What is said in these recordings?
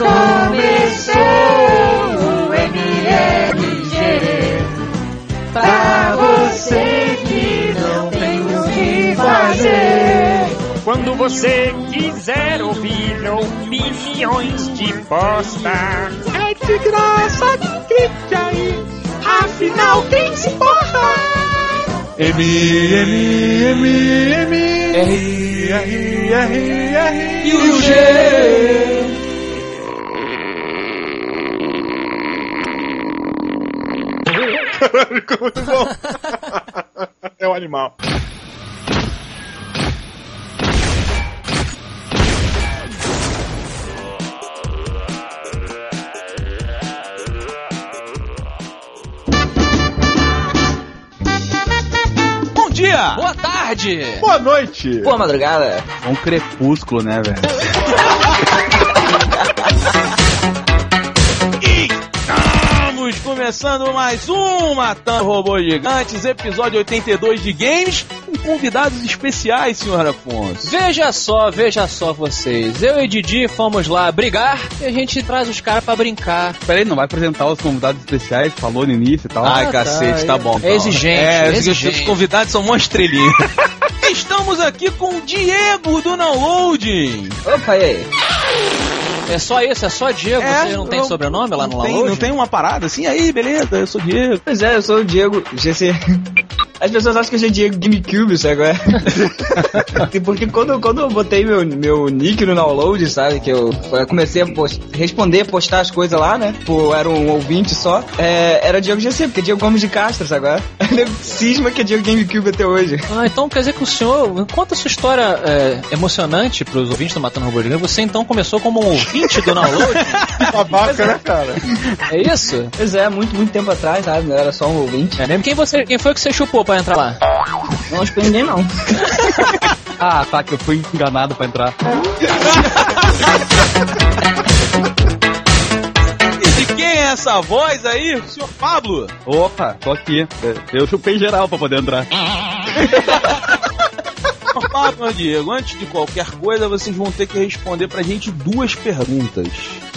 Começou o MLG Pra você que não tem o que fazer. Quando você quiser ouvir opiniões de bosta É de graça, clique aí Afinal, quem se importa? M, M, M, M, R, R, R, R, E o G Ficou muito bom. É o animal. Bom dia! Boa tarde! Boa noite. Boa madrugada. Um crepúsculo, né, velho? Começando mais um Matando Robôs Gigantes, episódio 82 de games, com convidados especiais, senhor Afonso. Veja só, veja só vocês. Eu e Didi fomos lá brigar e a gente traz os caras pra brincar. Peraí, não vai apresentar os convidados especiais? Falou no início e tal. Ai, Ah, cacete, tá, tá bom. é exigente, É, os- exigente. os convidados são monstrelinhos. Estamos aqui com o Diego do Downloading. Opa, e aí? É só isso, é só Diego. É, Você não tem eu- sobrenome lá no não tem, não tem uma parada assim? Aí, beleza, eu sou Diego. Pois é, eu sou o Diego GC. As pessoas acham que eu sou Diego GameCube, sabe? agora? Porque quando, quando eu botei meu, meu nick no download, sabe? Que eu eu comecei a post, responder, postar as coisas lá, né? Pô, era um ouvinte só. É, era Diego GC, porque é Diego Gomes de Castro, sabe? agora? Ele cisma que é Diego GameCube até hoje. Ah, então quer dizer que o senhor, conta a sua história é, emocionante pros ouvintes do Matando Robô Gigante. Você então começou como um ouvinte do Download? Babaca, né, cara? É isso? Pois é, muito, muito tempo atrás, sabe? Não era só um ouvinte. É mesmo? Quem, você, quem foi que você chupou pra entrar lá? Não espero ninguém, não. Ah, tá, que eu fui enganado pra entrar. E de quem é essa voz aí? Senhor Pablo. Opa, tô aqui. Eu chupei geral pra poder entrar. Senhor Pablo e Diego, antes de qualquer coisa, vocês vão ter que responder pra gente duas perguntas.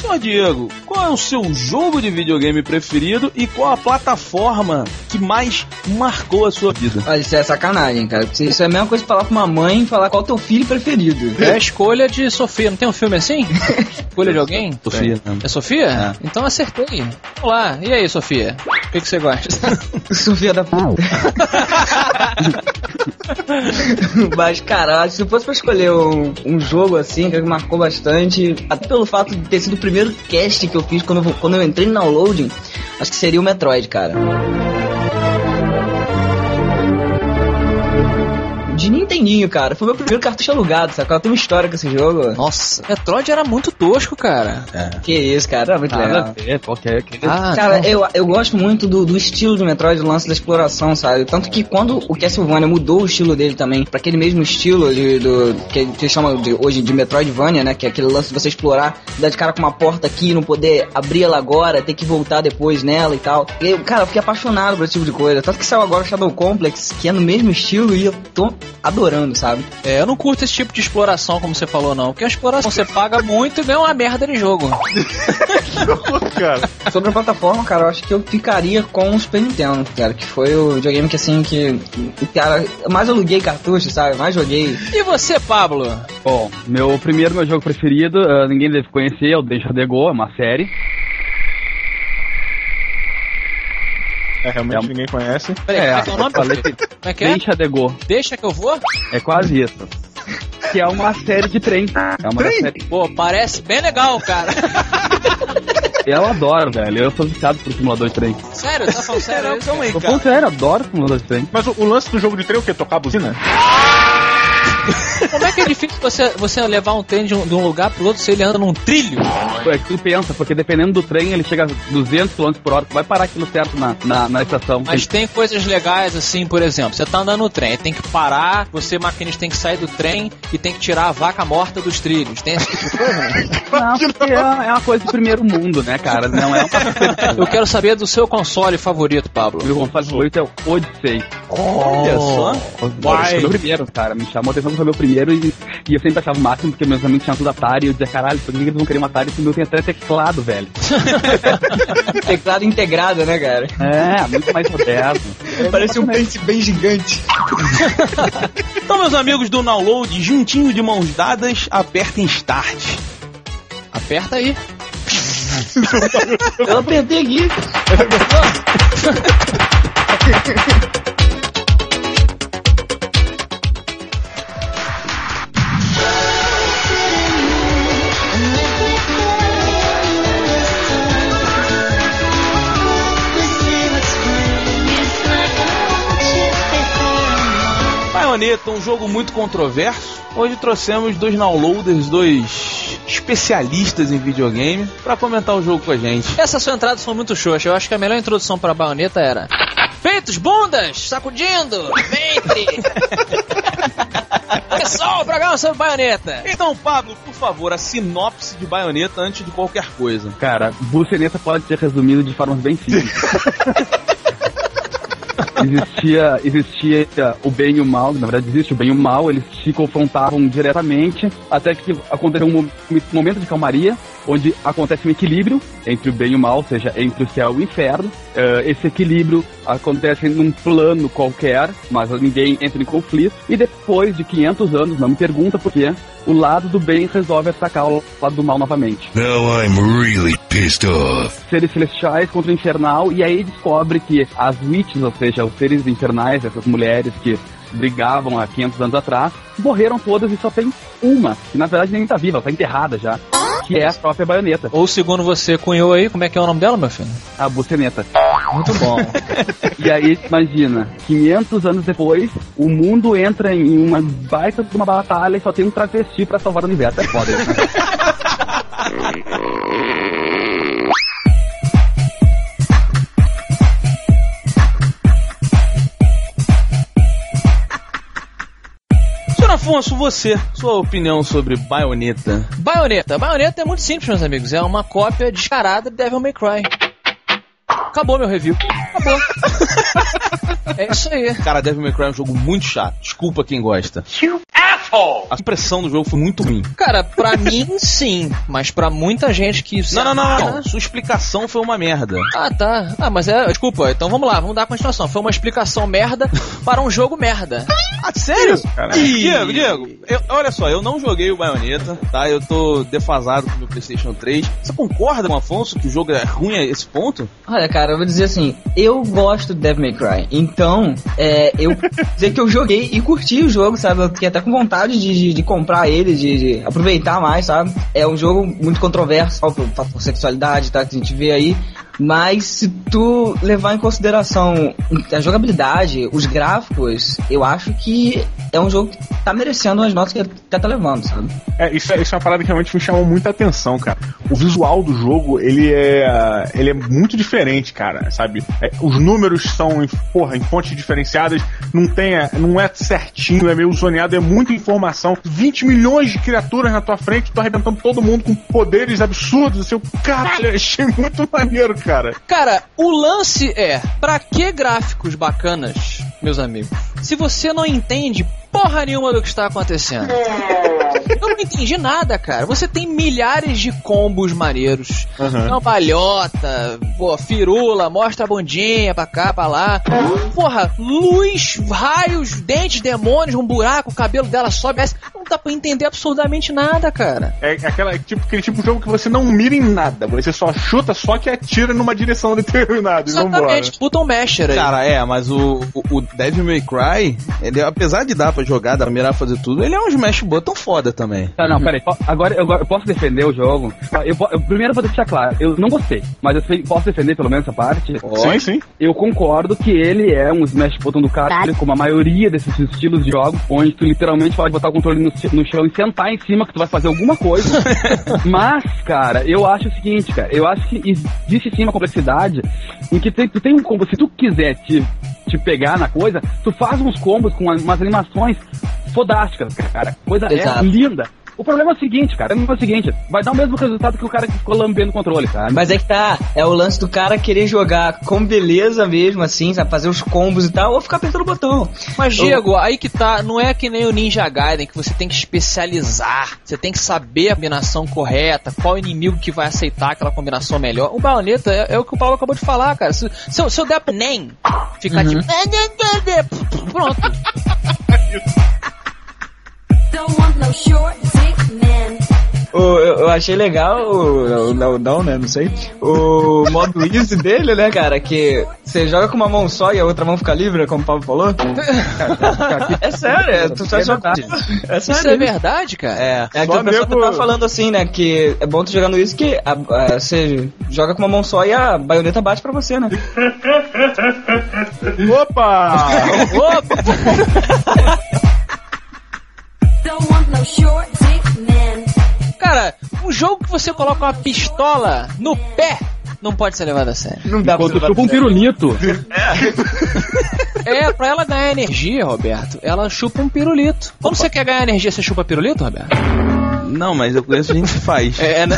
Senhor Diego, qual é o seu jogo de videogame preferido e qual a plataforma que mais marcou a sua vida? Olha, isso é sacanagem, cara. Isso é a mesma coisa que falar pra uma mãe e falar qual é o teu filho preferido. É a escolha de Sofia. Não tem um filme assim? escolha de alguém? Sofia. É Sofia? Então acertei. Vamos lá. E aí, Sofia? O que, que você gosta? Sofia da puta. Mas, cara, se fosse pra escolher um, um jogo assim, que me marcou bastante, até pelo fato de ter sido o primeiro cast que eu fiz quando eu, quando eu entrei no downloading, acho que seria o Metroid, cara. Nintendinho, cara. Foi meu primeiro cartucho alugado, sabe? Tem uma história com esse jogo. Nossa, Metroid era muito tosco, cara. Que isso, cara. Era muito Nada legal. qualquer. aquele- Ah, Cara, eu, eu gosto muito do, do estilo do Metroid, do lance da exploração, sabe? Tanto que quando o Castlevania mudou o estilo dele também, pra aquele mesmo estilo de, do, que que chama de, hoje de Metroidvania, né? Que é aquele lance de você explorar, dar de cara com uma porta aqui e não poder abrir ela agora, ter que voltar depois nela e tal. E eu, cara, eu fiquei apaixonado por esse tipo de coisa. Tanto que saiu agora o Shadow Complex, que é no mesmo estilo e eu tô adorando, sabe? É, eu não curto esse tipo de exploração, como você falou, não. Porque a exploração você paga muito e ganha uma merda de jogo. cara. Sobre a plataforma, cara, eu acho que eu ficaria com o Super Nintendo, cara, que foi o videogame que assim que. Cara, eu mais aluguei cartucho, sabe? Mais joguei. E você, Pablo? Bom, meu primeiro, meu jogo preferido, ah, ninguém deve conhecer, é o Deixa de Go, é uma série. É, realmente É. ninguém conhece. Peraí, como é que é o nome? falei que- Como é que é? Deixa de Go, Deixa que eu vou? é quase isso. Que é uma série de trem. É uma série. Pô, parece bem legal, cara. Eu adoro, velho. Eu sou viciado por simulador de trem. Sério, tá falando sério? Calma aí, Eu cara. falo sério, adoro simulador de trem. Mas o, o lance do jogo de trem é o quê? Tocar a buzina? Como é que é difícil você, você levar um trem de um, de um lugar pro outro se ele anda num trilho? É que tu pensa, porque dependendo do trem, ele chega a 200 km por hora, tu vai parar aquilo certo na, na, na estação. Mas tem coisas legais assim, por exemplo, você tá andando no trem, tem que parar, você maquinista tem que sair do trem e tem que tirar a vaca morta dos trilhos. Tem esse tipo de coisa? Não, porque é, é uma coisa de primeiro mundo, né, cara? Não é uma Eu quero saber do seu console favorito, Pablo. Meu console favorito é o Odyssey. Olha só. Foi meu primeiro, cara. Me chamou a atenção foi meu primeiro. e, e eu sempre achava o máximo porque meus amigos tinham tudo Atari e eu dizia, caralho, por que eles não queriam um Atari se o meu tem até teclado, velho? Teclado integrado, né, cara? É, muito mais moderno. Parece um pente bem gigante. Então, meus amigos do download, juntinho de mãos dadas, apertem Start. Aperta aí. Eu apertei aqui. Bayonetta, um jogo muito controverso. Hoje trouxemos dois downloaders, dois especialistas em videogame, pra comentar o jogo com a gente. Essas suas entradas são muito xoxas. Eu acho que a melhor introdução pra baioneta era. Peitos, bundas, sacudindo, ventre. Pessoal, o programa sobre baioneta. Então, Pablo, por favor, a sinopse de Bayonetta antes de qualquer coisa. Cara, buceneta pode ser resumido de formas bem simples. existia, existia o bem e o mal, na verdade existe o bem e o mal, eles se confrontavam diretamente, até que aconteceu um mo- momento de calmaria, onde acontece um equilíbrio entre o bem e o mal, ou seja, entre o céu e o inferno. Eh, esse equilíbrio acontece num plano qualquer, mas ninguém entra em conflito, e depois de 500 anos, não me pergunta por quê, o lado do bem resolve atacar o lado do mal novamente Now I'm really pissed off. seres celestiais contra o infernal, e aí descobre que as witches, ou seja, os seres infernais, essas mulheres que brigavam há 500 anos atrás, morreram todas e só tem uma, que na verdade nem tá viva, ela tá enterrada já, que é a própria baioneta, Ou segundo você cunhou aí, como é que é o nome dela, meu filho? a buceneta. Muito bom. E aí, imagina, 500 anos depois, o mundo entra em uma baita de uma batalha e só tem um travesti pra salvar o universo. É foda, né? Afonso, você, sua opinião sobre Bayonetta. Baioneta. Baioneta é muito simples, meus amigos. É uma cópia descarada de Devil May Cry. Acabou meu review. Acabou. é isso aí. Cara, Devil May Cry é um jogo muito chato. Desculpa quem gosta. A impressão do jogo foi muito ruim. Cara, pra mim, sim. Mas pra muita gente que... Não, não, não, não. Sua explicação foi uma merda. Ah, tá. Ah, mas é... Desculpa, então vamos lá. Vamos dar continuação. Foi uma explicação merda para um jogo merda. Ah, sério? Ih, Diego, Diego, eu- olha só, eu não joguei o Bayonetta, tá? Eu tô defasado com o meu PlayStation 3. Você concorda com o Afonso que o jogo é ruim a esse ponto? Olha, cara, eu vou dizer assim, eu gosto do Devil May Cry, então, é, eu dizer que eu joguei e curti o jogo, sabe? Eu fiquei até com vontade de, de, de comprar ele, de, de aproveitar mais, sabe? É um jogo muito controverso, ó, por sexualidade, tá? Que a gente vê aí. Mas se tu levar em consideração a jogabilidade, os gráficos, eu acho que é um jogo que tá merecendo as notas que até tá levando, sabe? É, isso, é, isso é uma parada que realmente me chamou muita atenção, cara. O visual do jogo, ele é, ele é muito diferente, cara, sabe? É, os números são, em, porra, em fontes diferenciadas, não tem, é, não é certinho, é meio zoneado, é muita informação. 20 milhões de criaturas na tua frente, tu arrebentando todo mundo com poderes absurdos, assim, eu, caralho, achei muito maneiro, cara. Cara, o lance é, pra que gráficos bacanas, meus amigos, se você não entende porra nenhuma do que está acontecendo? Eu não entendi nada, cara. Você tem milhares de combos maneiros. Aham. Cambalhota, pô, firula, mostra a bundinha pra cá, pra lá. Porra, luz, raios, dentes, demônios, um buraco, o cabelo dela sobe, desce. Não dá pra entender absurdamente nada, cara. É aquela, tipo, aquele tipo de jogo que você não mira em nada, você só chuta, só que atira numa direção determinada. Exatamente, button masher aí. Cara, é, mas o, o, o Devil May Cry, ele, apesar de dar pra jogar, dar pra mirar, fazer tudo, ele é um smash button foda também. Tá, não, peraí. Agora, eu, eu posso defender o jogo. Eu, eu primeiro vou deixar claro, eu não gostei, mas eu sei- posso defender pelo menos essa parte. Sim, sim. Eu concordo que ele é um smash button do caralho, como a maioria desses estilos de jogos, onde tu literalmente pode botar o controle no, no chão e sentar em cima que tu vai fazer alguma coisa. Mas, cara, eu acho o seguinte, cara, eu acho que existe sim uma complexidade em que tem- tu tem um combo, se tu quiser te, te pegar na coisa, tu faz uns combos com umas animações fodásticas, cara. Coisa é linda. O problema é o seguinte, cara. O problema é o seguinte, vai dar o mesmo resultado que o cara que ficou lambendo o controle, sabe? Mas é que tá, é o lance do cara querer jogar com beleza mesmo, assim, sabe? Fazer os combos e tal, ou ficar apertando o botão. Mas, Diego, aí que tá, não é que nem o Ninja Gaiden, que você tem que especializar, você tem que saber a combinação correta, qual inimigo que vai aceitar aquela combinação melhor. O Bayonetta é, é o que o Paulo acabou de falar, cara. Se, se, eu, se eu der nem, ficar tipo... Pronto. O- eu, eu achei legal o. o- Não, não, né? Não sei. O modo easy dele, né, cara? Que você joga com uma mão só e a outra mão fica livre, como o Pablo falou. é sério, é, tu só jogar. É Isso sério. é verdade, cara? É, é aquilo que nego- tava falando assim, né? Que é bom tu jogar no isso que a- a- você joga com uma mão só e a baioneta bate pra você, né? Opa! Opa! Cara, um jogo que você coloca uma pistola no pé não pode ser levado a sério. Não dá Quando pra chupa um pirulito. É, pra ela ganhar energia, Roberto, ela chupa um pirulito. Quando você quer ganhar energia, você chupa pirulito, Roberto? Não, mas eu conheço gente que faz. É, né?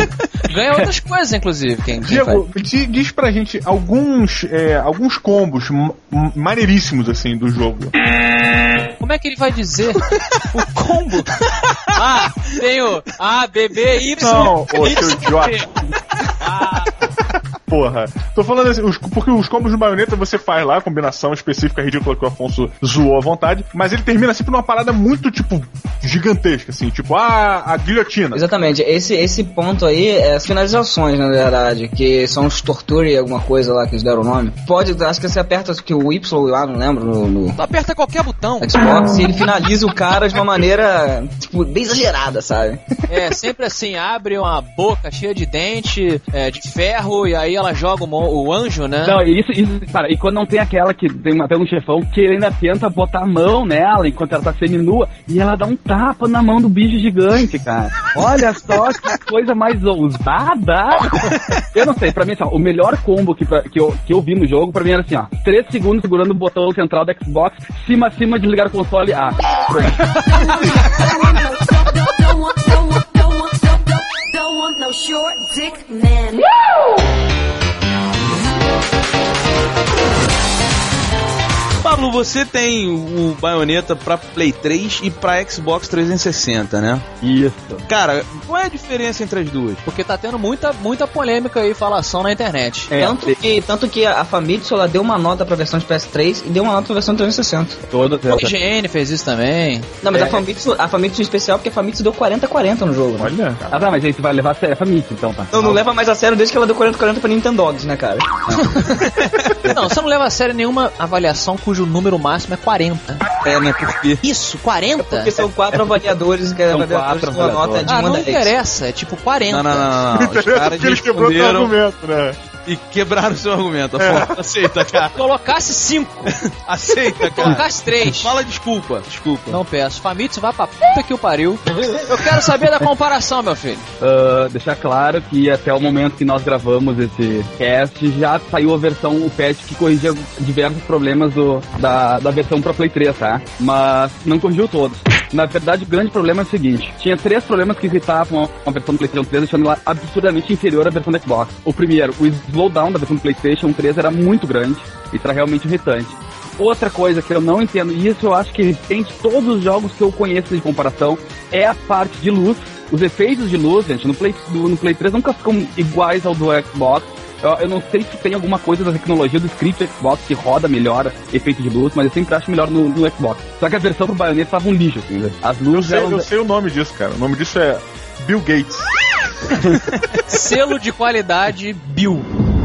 Ganha outras coisas, inclusive, quem, quem faz. Diego, di- diz pra gente alguns, é, alguns combos maneiríssimos, assim, do jogo. Como é que ele vai dizer o combo? Ah, tem o A, B, B, Y. Não, ô seu idiota. Porra. Tô falando assim, os- porque os combos de baioneta você faz lá, a combinação específica ridícula que o Afonso zoou à vontade, mas ele termina sempre numa parada muito, tipo, gigantesca, assim, tipo, ah, a guilhotina. Exatamente, esse, esse ponto aí é as finalizações, na verdade, que são os torture alguma coisa lá que eles deram o nome. Pode, acho que você aperta que o Y lá, não lembro, no, no Tu aperta qualquer botão. Xbox, e ele finaliza o cara de uma maneira, tipo, bem exagerada, sabe? É, sempre assim, abre uma boca cheia de dente, é, de ferro, e aí ela joga o, o anjo, né? Não, e isso, isso, cara, e quando não tem aquela que tem até um chefão que ele ainda tenta botar a mão nela enquanto ela tá seminua e ela dá um tapa na mão do bicho gigante, cara. Olha só que coisa mais ousada. Eu não sei, pra mim, assim, ó, o melhor combo que, pra- que, eu, que eu vi no jogo, pra mim era assim, ó, 3 segundos segurando o botão central do Xbox, cima, cima, desligar o console, ah. Don't want, don't want no short dick man. Pablo, você tem o Bayonetta pra Play 3 e pra Xbox 360, né? Isso. Cara, qual é a diferença entre as duas? Porque tá tendo muita, muita polêmica e falação na internet. É, tanto, que, tanto que a Famitsu ela deu uma nota pra versão de PS3 e deu uma nota pra versão de 360. todas O essas. IGN fez isso também. Não, mas a Famitsu, a Famitsu em especial, porque a Famitsu deu 40-40 no jogo, né? Olha. Ah, tá, mas aí você vai levar a sério a família, então, tá. Não, não leva mais a sério desde que ela deu 40-40 pra Nintendogs, né, cara? Não, você não leva a sério nenhuma avaliação cujo número máximo é 40. É, né? Porque Isso, 40? Porque são quatro avaliadores que São avaliadores quatro com a nota de Ah, 1 a não 10. interessa, é tipo 40. Não, não, não, não. Os caras Porque ele quebrou responderam argumento, né? E quebraram seu argumento. Afonso, aceita, cara. Colocasse 5, Aceita, cara. colocasse 3. Fala desculpa, desculpa. Não peço. Famitsu vai pra puta que o pariu. Eu quero saber da comparação, meu filho. Ah, deixar claro que até o momento que nós gravamos esse cast já saiu a versão, o patch que corrigia diversos problemas do, da, da versão pra Play 3, tá? Mas não corrigiu todos. Na verdade, o grande problema é o seguinte: tinha três problemas que irritavam a versão do PlayStation 3, deixando ela absurdamente inferior à versão do Xbox. O primeiro, o slowdown da versão do PlayStation 3 era muito grande, isso era realmente irritante. Outra coisa que eu não entendo, e isso eu acho que tem de todos os jogos que eu conheço de comparação, é a parte de luz. Os efeitos de luz, gente, no Play, no Play 3 nunca ficam iguais ao do Xbox. Eu, eu não sei se tem alguma coisa da tecnologia do script do Xbox que roda melhor efeito de luz, mas eu sempre acho melhor no, no Xbox. Só que a versão pro Bayonetta tava um lixo, assim, né? As Eu luzes sei, eram... eu sei o nome disso, cara. O nome disso é Bill Gates. Selo de qualidade Bill.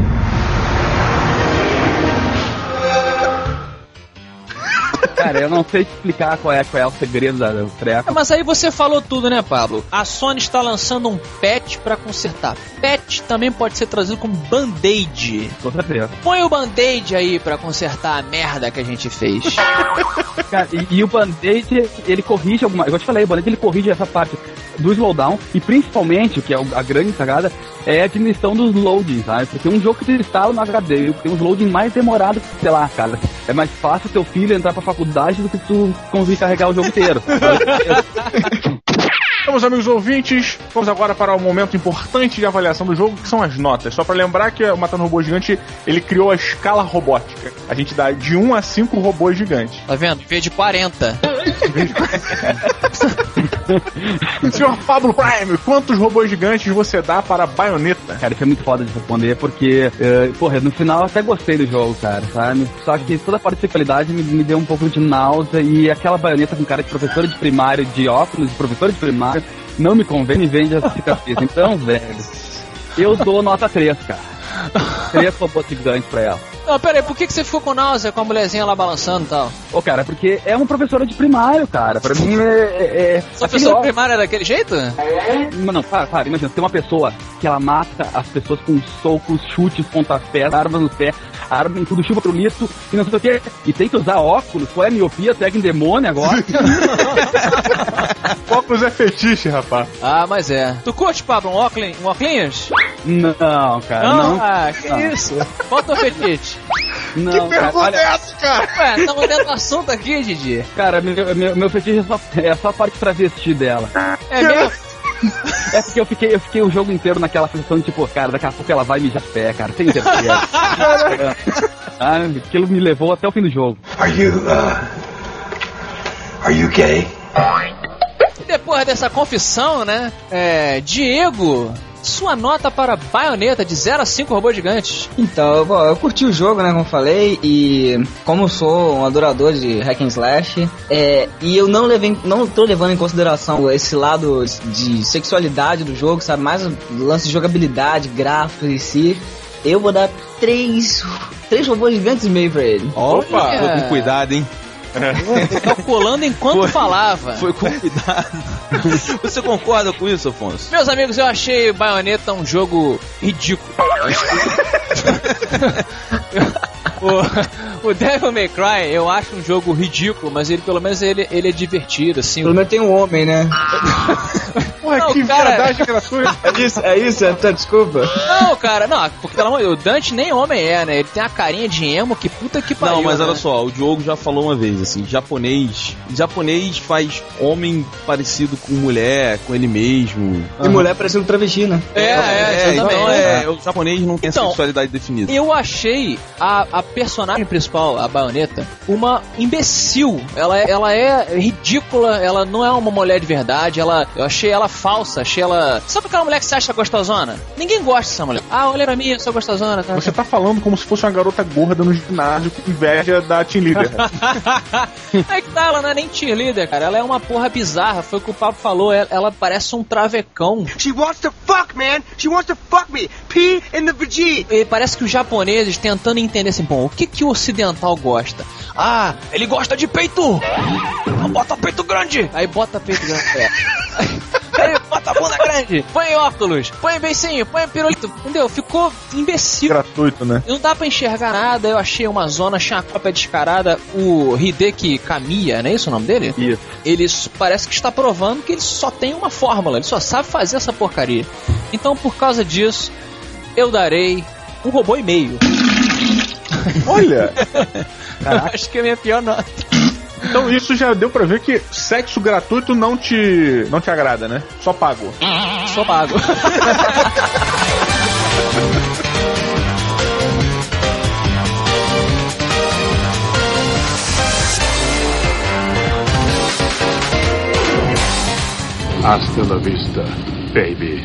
Cara, eu não sei explicar qual é, qual é o segredo da do treco. É, Mas aí você falou tudo, né, Pablo? A Sony está lançando um patch pra consertar. Patch também pode ser traduzido como band-aid. Com certeza. Põe o band-aid aí pra consertar a merda que a gente fez. Cara, e, e o Band-Aid, ele corrige alguma... Eu te falei, o Band-Aid ele corrige essa parte do slowdown e principalmente, o que é a grande sagada, é a diminuição dos loadings, sabe? Porque um jogo que você instala no HD tem uns loading mais demorado que, sei lá, cara, é mais fácil teu filho entrar pra faculdade do que tu conseguir carregar o jogo inteiro. Então, meus amigos ouvintes, vamos agora para o momento importante de avaliação do jogo, que são as notas. Só para lembrar que o Matando Robô Gigante, ele criou a escala robótica. A gente dá de 1 a 5 robôs gigantes. Tá vendo? Em vez de 40. Senhor Pablo Prime, quantos robôs gigantes você dá para a baioneta? Cara, isso é muito foda de responder, porque, eh, porra, no final eu até gostei do jogo, cara, sabe? Só que toda a parte de sexualidade me, me deu um pouco de náusea e aquela baioneta com cara de professora de primário, de óculos, de professora de primário, não me convém, me vende essa cicatriz. Então, velho, eu dou nota 3, cara. Três robôs gigantes pra ela. Não, pera aí, por que, que você ficou com náusea com a mulherzinha lá balançando e tal? Ô, cara, porque é uma professora de primário, cara. Pra mim é. é, é Sua aquele pessoa ó- primária é daquele jeito? Não, não, para, para, imagina, tem uma pessoa que ela mata as pessoas com socos, chutes, pontapés, armas no pé, arma em tudo, chuva pro lito, e não sei o quê. E tem que usar óculos, qual é a miopia, segue em demônio agora. Óculos é fetiche, rapaz. Ah, mas é. Tu curte, Pablo, um óculos? Um óculos? não, cara, não. Ah, que Não. isso? Bota o fetiche. Não, cara, olha, essa, cara? Ué, estamos dentro do assunto aqui, Didi. cara meu, meu, meu fetiche é só, é só a parte travesti dela. É mesmo? É porque eu fiquei, eu fiquei o jogo inteiro naquela posição de tipo, cara, daqui a pouco ela vai mijar pé, cara, tem certeza. ah, aquilo me levou até o fim do jogo. Are you, uh, are you gay? E depois dessa confissão, né? É, Diego, sua nota para baioneta de 0 a 5 robôs gigantes. Então, bom, eu curti o jogo, né, como eu falei, e como eu sou um adorador de hack and slash, é, e eu não levei, não tô levando em consideração esse lado de sexualidade do jogo, sabe, mais o lance de jogabilidade, gráfico em si, eu vou dar três, três robôs gigantes e meio pra ele. Opa, foi com cuidado, hein? Calculando enquanto Foi. falava. Foi com cuidado. Você concorda com isso, Afonso? Meus amigos, eu achei Bayonetta um jogo ridículo. o, o Devil May Cry eu acho um jogo ridículo, mas ele pelo menos ele, ele é divertido, assim. Pelo menos tem um homem, né? Porra, Não, que cara- viadagem gratuita. É isso, é isso, então, desculpa. Não, cara, não, porque pelo amor de Deus, o Dante nem homem é, né? Ele tem a carinha de emo, que puta que pariu. Não, mas né? olha só, o Diogo já falou uma vez, assim, japonês. Japonês faz homem parecido com mulher, com ele mesmo. E mulher parecendo travesti, né? É, é, então exatamente. é, o japonês não tem Então, sexualidade definida. Eu achei a, a personagem principal, a baioneta, uma imbecil. Ela, é- ela é ridícula, ela não é uma mulher de verdade, ela, eu achei ela falsa, achei ela. Sabe aquela mulher que você acha gostosona? Ninguém gosta dessa mulher. Ah, olha pra mim, eu sou gostosona. Tá? Você tá falando como se fosse uma garota gorda no ginásio com inveja da team leader. é que tá, ela não é nem cheerleader, cara. Ela é uma porra bizarra. Foi o que o Pablo falou. Ela, ela parece um travecão. She wants to fuck, man. She wants to fuck me. Pee in the. E parece que os japoneses tentando entender assim, bom, o que que o ocidental gosta? Ah, ele gosta de peito! Bota peito grande! Aí bota peito grande. É. Aí bota a bunda grande! Põe óculos! Põe beicinho! Põe pirulito! Entendeu? Ficou imbecil. Gratuito, né? Não dá pra enxergar nada, eu achei uma zona, achei uma cópia descarada. O Hideki Kamiya, não é isso o nome dele? Isso. Ele parece que está provando que ele só tem uma fórmula, ele só sabe fazer essa porcaria. Então, por causa disso, eu darei um robô e meio. Olha, Acho que é a minha pior nota. então isso já deu pra ver que sexo gratuito não te não te agrada, né? Só pago. Só pago. Hasta la vista, baby.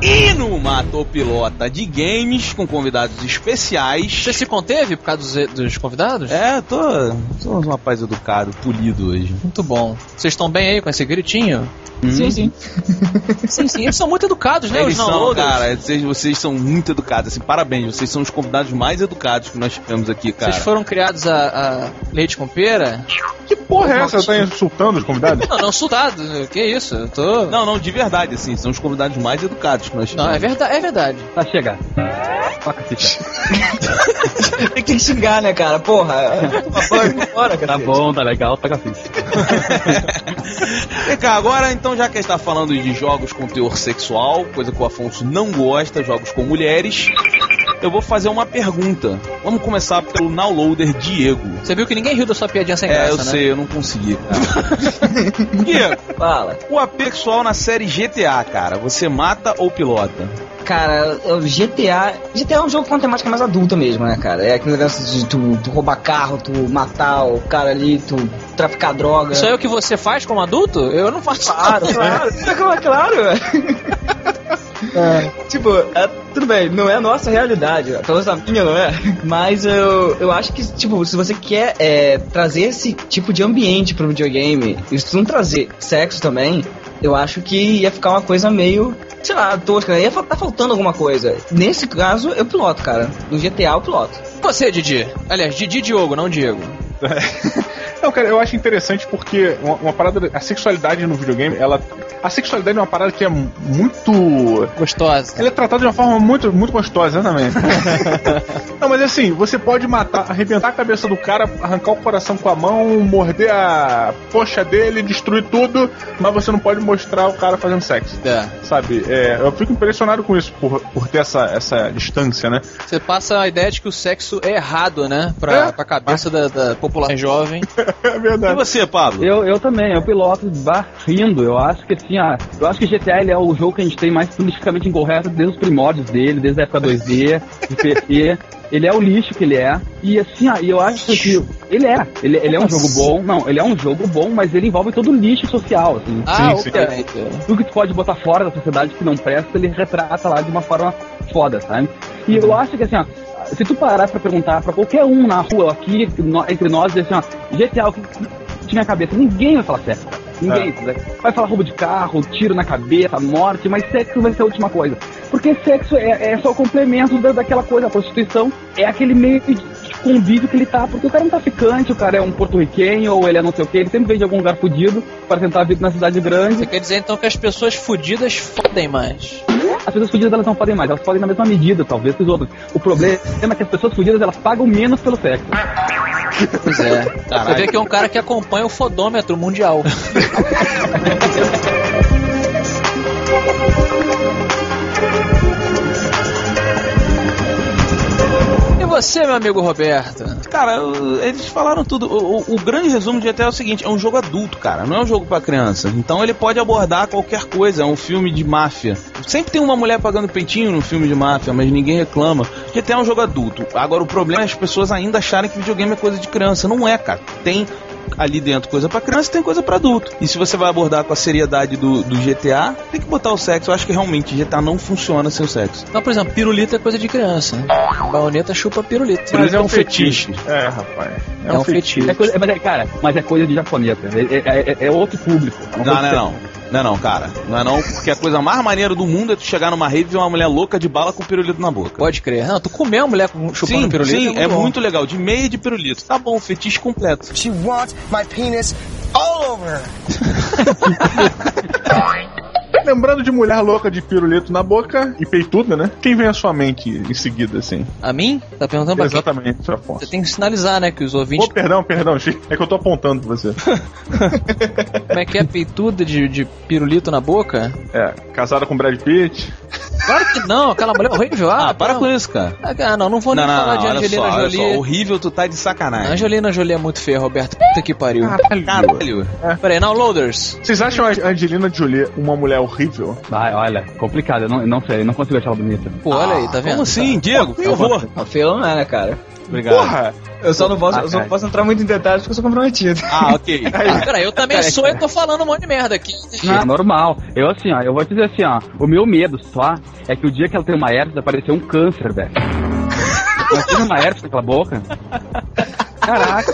E no Matopilota de Games, com convidados especiais. Você se conteve por causa dos, dos convidados? É, tô, tô um rapaz educado, polido hoje. Muito bom. Vocês estão bem aí com esse gritinho? Sim, sim. Sim, sim. Eles são muito educados, né? Eles os são, cara, vocês, vocês são muito educados, assim, parabéns, vocês são os convidados mais educados que nós tivemos aqui, cara. Vocês foram criados a, a leite com pera? Que porra é essa? Tá insultando os convidados? Não, não soldado. Que isso? Eu tô. Não, não, de verdade, assim, são os convidados mais educados que nós tivemos. Não, é verdade, é verdade. Tá chegar. Toca a. Tem que xingar, né, cara? Porra. Cara. Tá bom, tá legal, toca a fita. Vem cá, agora então, já que a gente tá falando de jogos com teor sexual, coisa que o Afonso não gosta, jogos com mulheres, eu vou fazer uma pergunta. Vamos começar pelo downloader Diego. Você viu que ninguém riu da sua piadinha sem É, graça, eu né? sei, eu não consegui, cara. Diego, Fala. o apexual na série GTA, cara, você mata ou pilota? Cara, o GTA. GTA é um jogo com uma temática mais adulta mesmo, né, cara? É aquele negócio de tu, tu roubar carro, tu matar o cara ali, tu traficar droga. Isso é o que você faz como adulto? Eu não faço Claro, claro, claro, claro. É, tipo, é, tudo bem, não é a nossa realidade, pelo menos a minha não é. Mas eu, eu acho que, tipo, se você quer é, trazer esse tipo de ambiente pro videogame, e se não trazer sexo também, eu acho que ia ficar uma coisa meio, sei lá, tosca, né? Ia fa- tá faltando alguma coisa. Nesse caso, eu piloto, cara. No GTA eu piloto. Você, Didi. Aliás, Didi Diogo, não Diego. Não, cara, eu acho interessante porque uma, uma parada. A sexualidade no videogame, ela. A sexualidade é uma parada que é muito. Gostosa. Ela é tratada de uma forma muito, muito gostosa, exatamente. Não, mas assim, você pode matar, arrebentar a cabeça do cara, arrancar o coração com a mão, morder a coxa dele, destruir tudo, mas você não pode mostrar o cara fazendo sexo. É. Sabe? É, eu fico impressionado com isso, por, por ter essa, essa distância, né? Você passa a ideia de que o sexo é errado, né? Pra, É. pra cabeça da, da população jovem. É E verdade. você, Pablo? Eu, eu também, eu piloto barrindo. Eu acho que assim, ah, eu acho que GTA ele é o jogo que a gente tem mais politicamente incorreto desde os primórdios dele, desde a época 2D, de PC. Ele é o lixo que ele é. E assim, ah, e eu acho que ele é. Ele, ele é um jogo bom. Não, ele é um jogo bom, mas ele envolve todo o lixo social, assim. Ah, sim. ok. tudo que tu pode botar fora da sociedade que não presta, ele retrata lá de uma forma foda, sabe? E eu acho que assim, ó, se tu parar pra perguntar pra qualquer um na rua aqui, entre nós, dizer assim, ó, GTA, o que tinha na cabeça? Ninguém vai falar sexo. Ninguém. né? Vai falar roubo de carro, tiro na cabeça, morte, mas sexo vai ser a última coisa. Porque sexo é, é só o complemento da, daquela coisa. A prostituição é aquele meio de convívio que ele tá, porque o cara é um traficante, o cara é um porto-riquenho, ou ele é não sei o que, ele sempre vem de algum lugar fudido para tentar vir na cidade grande. Você quer dizer então que as pessoas fudidas fodem mais? As pessoas fudidas elas não podem mais, elas podem na mesma medida, talvez, que os outros. O problema é que as pessoas fudidas elas pagam menos pelo sexo. Pois é. Você vê que é um cara que acompanha o fodômetro mundial. você, meu amigo Roberto? Cara, eles falaram tudo. O, o- o grande resumo de GTA é o seguinte: é um jogo adulto, cara. Não é um jogo pra criança. Então ele pode abordar qualquer coisa. É um filme de máfia. Sempre tem uma mulher pagando peitinho no filme de máfia, mas ninguém reclama. GTA é um jogo adulto. Agora o problema é as pessoas ainda acharem que videogame é coisa de criança. Não é, cara. Tem ali dentro coisa pra criança e tem coisa pra adulto. E se você vai abordar com a seriedade do, do GTA, tem que botar o sexo. Eu acho que realmente GTA não funciona sem o sexo. Então, por exemplo, pirulito é coisa de criança. Baioneta chupa pirulito. Mas é um fetiche. fetiche. É, rapaz. É um fetiche. É coisa, mas é, cara, mas é coisa de japonesa. É, é- é- é outro público. É Não, não, é não. Não é não, cara. Não é não, porque a coisa mais maneira do mundo é tu chegar numa rave e ver uma mulher louca de bala com pirulito na boca. Pode crer. Não, tu comer uma mulher com- chupando sim, pirulito sim, é bom. muito legal. De meia e de pirulito. Tá bom, fetiche completo. She wants my penis all over. Lembrando de mulher louca de pirulito na boca e peituda, né? Quem vem à sua mente em seguida, assim? A mim? Tá perguntando pra? Exatamente, Afonso. Você tem que sinalizar, né, que os ouvintes... Oh, perdão, perdão, Chico. É que eu tô apontando pra você. Como é que é peituda de, de pirulito na boca? É, casada com Brad Pitt. Claro que não, aquela mulher horrível. Ah, Ah, para não. com isso, cara. Ah, não, não vou Não, nem não, falar não, de olha Angelina só, olha Jolie. só. Horrível, tu tá de sacanagem. Angelina Jolie é muito feia, Roberto. Puta que pariu. Caralho. Peraí, não, Loaders. Vocês acham a Angelina Jolie uma mulher horrível? Vai, olha, complicado, eu não, eu não sei, eu não consigo achar ela bonita. Pô, olha aí, tá vendo? Como assim, Diego? Por favor. A feio não é, né, cara? Obrigado. Porra! Eu só não posso, Ah, eu só não é. posso entrar muito em detalhes porque eu sou comprometido. Ah, ok. Ah, peraí, eu também sou e tô falando um monte de merda aqui. Ah, normal. Eu assim, ó, eu vou te dizer assim, ó, o meu medo só é que o dia que ela tem uma herpes aparecer um câncer, velho. Tem uma herpes naquela boca. Caraca.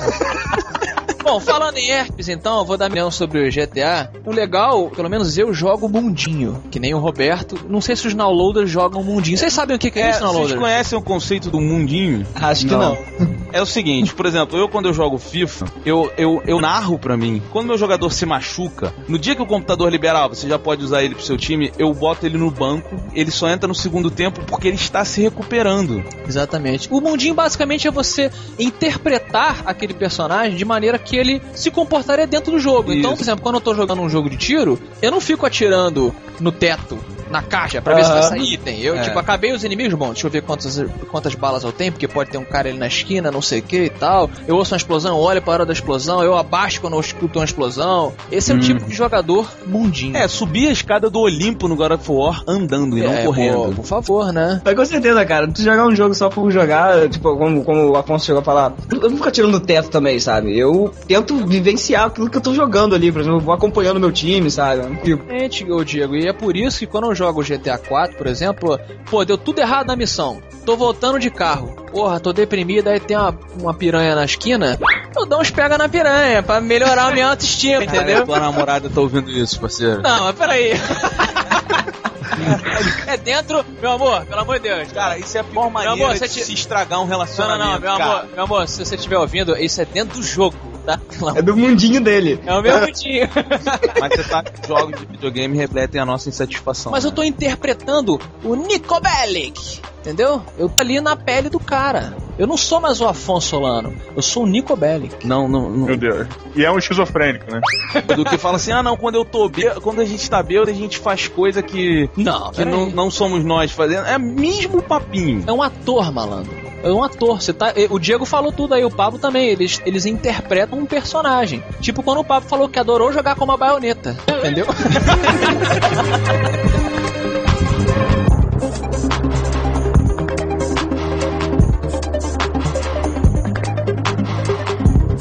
Bom, falando em herpes, então, eu vou dar minha sobre o GTA. O legal, pelo menos eu jogo mundinho, que nem o Roberto. Não sei se os downloaders jogam mundinho. Vocês sabem o que, que é, É, isso, vocês downloader? conhecem o conceito do mundinho? Acho que não. É o seguinte, por exemplo, eu quando eu jogo FIFA, eu, eu, eu narro pra mim. Quando meu jogador se machuca, no dia que o computador liberar, você já pode usar ele pro seu time, eu boto ele no banco, ele só entra no segundo tempo porque ele está se recuperando. Exatamente. O mundinho basicamente é você interpretar aquele personagem de maneira que ele se comportaria dentro do jogo. Então, Isso. por exemplo, quando eu tô jogando um jogo de tiro, eu não fico atirando no teto. Na caixa pra ver se vai sair item. Eu, É. tipo, acabei os inimigos, bom, deixa eu ver quantas, quantas balas eu tenho, porque pode ter um cara ali na esquina, não sei o que e tal. Eu ouço uma explosão, eu olho para a hora da explosão, eu abaixo quando eu escuto uma explosão. Esse é o tipo de jogador mundinho. É, subir a escada do Olimpo no God of War andando e não É, correndo. pô, por favor, né? Mas com certeza, cara, tu jogar um jogo só por jogar, tipo, como, como o Afonso chegou a falar, eu não fico atirando no teto também, sabe? Eu tento vivenciar aquilo que eu tô jogando ali, por exemplo, eu vou acompanhando meu time, sabe? Eu não fico- Exatamente, ô Diego. E é por isso que quando eu jogo GTA 4, por exemplo, pô, deu tudo errado na missão. Tô voltando de carro. Porra, tô deprimido, aí tem uma, uma piranha na esquina. Eu dou uns pega na piranha pra melhorar a minha autoestima, entendeu? Tua namorada tá ouvindo isso, parceiro. Não, mas peraí. É dentro, meu amor, pelo amor de Deus. Cara, isso é a pior maneira amor, de te- se estragar um Não, não, relacionamento, não, meu cara. amor, meu amor, se você estiver ouvindo, isso é dentro do jogo, tá? É do mundinho dele. É o meu mundinho. Mas você sabe que jogos de videogame refletem a nossa insatisfação. Mas eu né? tô interpretando o Nico Bellic, entendeu? Eu tô ali na pele do cara. Eu não sou mais o Afonso Solano, eu sou o Nico Bellic. Não, não, não. Meu Deus. E é um esquizofrênico, né? Do que fala assim, ah não, quando eu tô bêbado, quando a gente tá bêbado, a gente faz coisa que, Não, que não, não somos nós fazendo. É mesmo papinho. É um ator, malandro. É um ator. Você tá, o Diego falou tudo aí, o Pablo também. Eles, eles interpretam um personagem. Tipo quando o Pablo falou que adorou jogar com uma baioneta. Entendeu?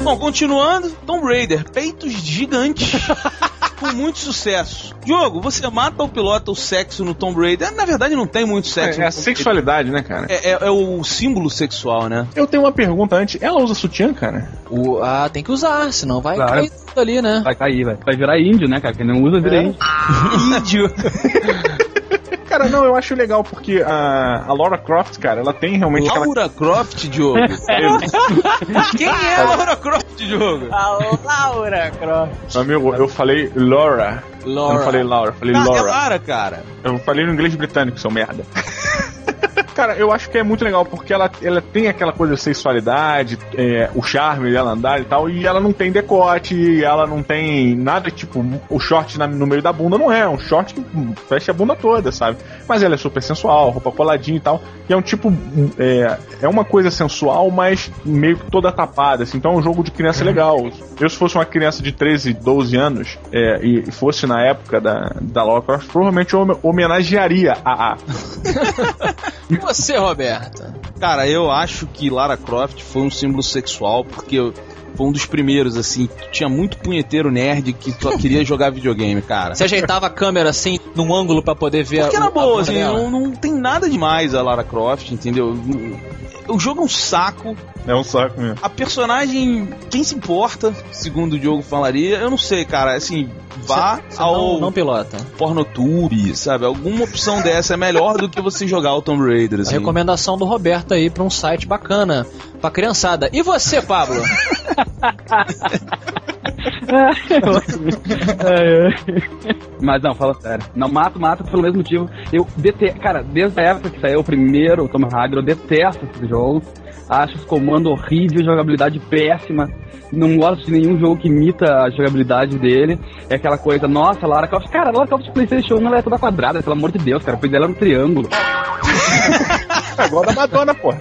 Bom, continuando, Tomb Raider, peitos gigantes. Com muito sucesso. Diogo, você mata ou pilota o sexo no Tomb Raider? Na verdade, não tem muito sexo. É, é a sexualidade, né, cara? É, é- é o símbolo sexual, né? Eu tenho uma pergunta antes. Ela usa sutiã, cara? O, ah, tem que usar, senão vai Claro. cair tudo ali, né? Vai cair, vai. Vai virar índio, né, cara? Quem não usa, vira É. índio. Índio. Cara, não, eu acho legal porque a, a Laura Croft, cara, ela tem realmente aquela. Laura Croft, Diogo. Quem é a Laura Croft, Diogo? A Laura Croft. Amigo, eu falei Laura. Eu Laura. não falei Laura, eu falei Ah, é Laura. Cara. Eu falei no inglês britânico, seu merda. Cara, eu acho que é muito legal porque ela, ela tem aquela coisa de sexualidade, é, o charme dela andar e tal, e ela não tem decote, ela não tem nada tipo o short na- no meio da bunda, não é, é um short que fecha a bunda toda, sabe? Mas ela é super sensual, roupa coladinha e tal, e é um tipo, é, é uma coisa sensual, mas meio que toda tapada, assim, então é um jogo de criança legal. Eu, se fosse uma criança de 13, 12 anos é, e fosse na época da, da Lara Croft, provavelmente eu home- homenagearia a A. Você, Roberta? Cara, eu acho que Lara Croft foi um símbolo sexual, porque foi um dos primeiros, assim, que tinha muito punheteiro nerd que só queria jogar videogame, cara. Você ajeitava a câmera assim, num ângulo pra poder ver Porque a, era a boa, assim, não, não tem nada demais a Lara Croft, entendeu? O jogo é um saco. É um saco mesmo. A personagem, quem se importa, segundo o Diogo falaria, eu não sei, cara, assim, vá Você ao não, não pilota. Pornotube, sabe? Alguma opção dessa é melhor do que você jogar o Tomb Raider, A assim. recomendação do Roberto aí pra um site bacana pra criançada. E você, Pablo? Mas não, fala sério. Não, mato, mato pelo mesmo motivo. Eu detesto, cara, desde a época que saiu o primeiro, Tomb Raider, eu detesto esse jogo. Acho os comandos horríveis, jogabilidade péssima. Não gosto de nenhum jogo que imita a jogabilidade dele. É aquela coisa, nossa, Lara Croft. Cara, Lara Croft PlayStation 1 ela é toda quadrada, pelo amor de Deus, cara. Pois dela é um triângulo. É igual da Madonna, pô.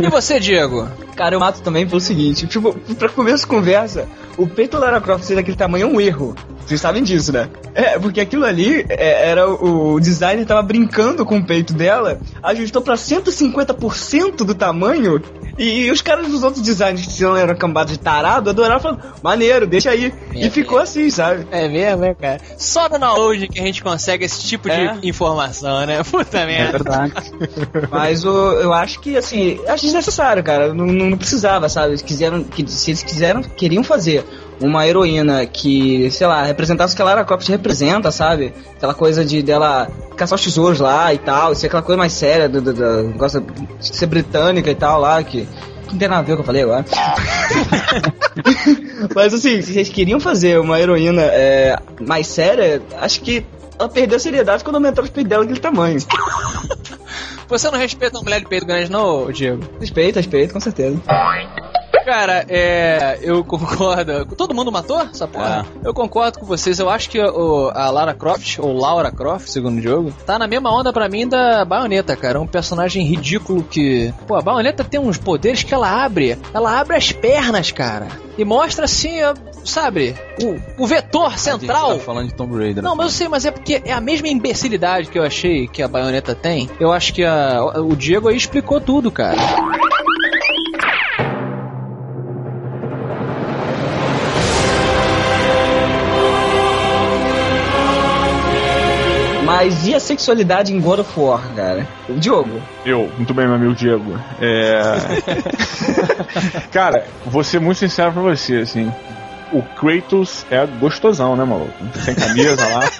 E você, Diego? Cara, eu mato também pelo seguinte, tipo, pra começo de conversa, o peito da Lara Croft ser daquele tamanho é um erro. Vocês sabem disso, né? É, porque aquilo ali é, era o, o designer tava brincando com o peito dela, ajustou pra 150% do tamanho, e, os caras dos outros designers que não eram cambados de tarado adoraram falando, maneiro, deixa aí. É, e ficou assim, sabe? É mesmo, é, cara? Só no download que a gente consegue esse tipo É. de informação, né? Puta É merda. verdade. Mas o, eu acho que, assim, acho desnecessário, cara. Não, não, não precisava, sabe? Eles quiseram, que, se eles quiseram, queriam fazer uma heroína que, sei lá, representasse o que a Lara Croft representa, sabe? Aquela coisa de dela caçar os tesouros lá e tal, ser aquela coisa mais séria, do, do, do, gosta de ser britânica e tal lá, que. Não tem nada a ver com o que eu falei agora. Mas assim, se vocês queriam fazer uma heroína é, mais séria, acho que ela perdeu a seriedade quando aumentaram os peitos dela daquele tamanho. Você não respeita uma mulher de peito grande, não, Diego? Respeito, respeito, com certeza. Cara, é. Eu concordo. Todo mundo matou essa porra? Eu concordo com vocês. Eu acho que o- a Lara Croft, ou Laura Croft, segundo o jogo, tá na mesma onda pra mim da Bayonetta, cara. Um personagem ridículo que. Pô, a Bayonetta tem uns poderes que ela abre. Ela abre as pernas, cara. E mostra assim, sabe, o, o vetor central. tá falando de Tomb Raider. Não, mas eu sei, mas é porque é a mesma imbecilidade que eu achei que a baioneta tem. Eu acho que a- o Diego aí explicou tudo, cara. Mas e a sexualidade em God of War, cara? O Diogo. Eu, muito bem, meu amigo Diego. É. Cara, vou ser muito sincero pra você, assim. O Kratos é gostosão, né, maluco? Sem camisa lá.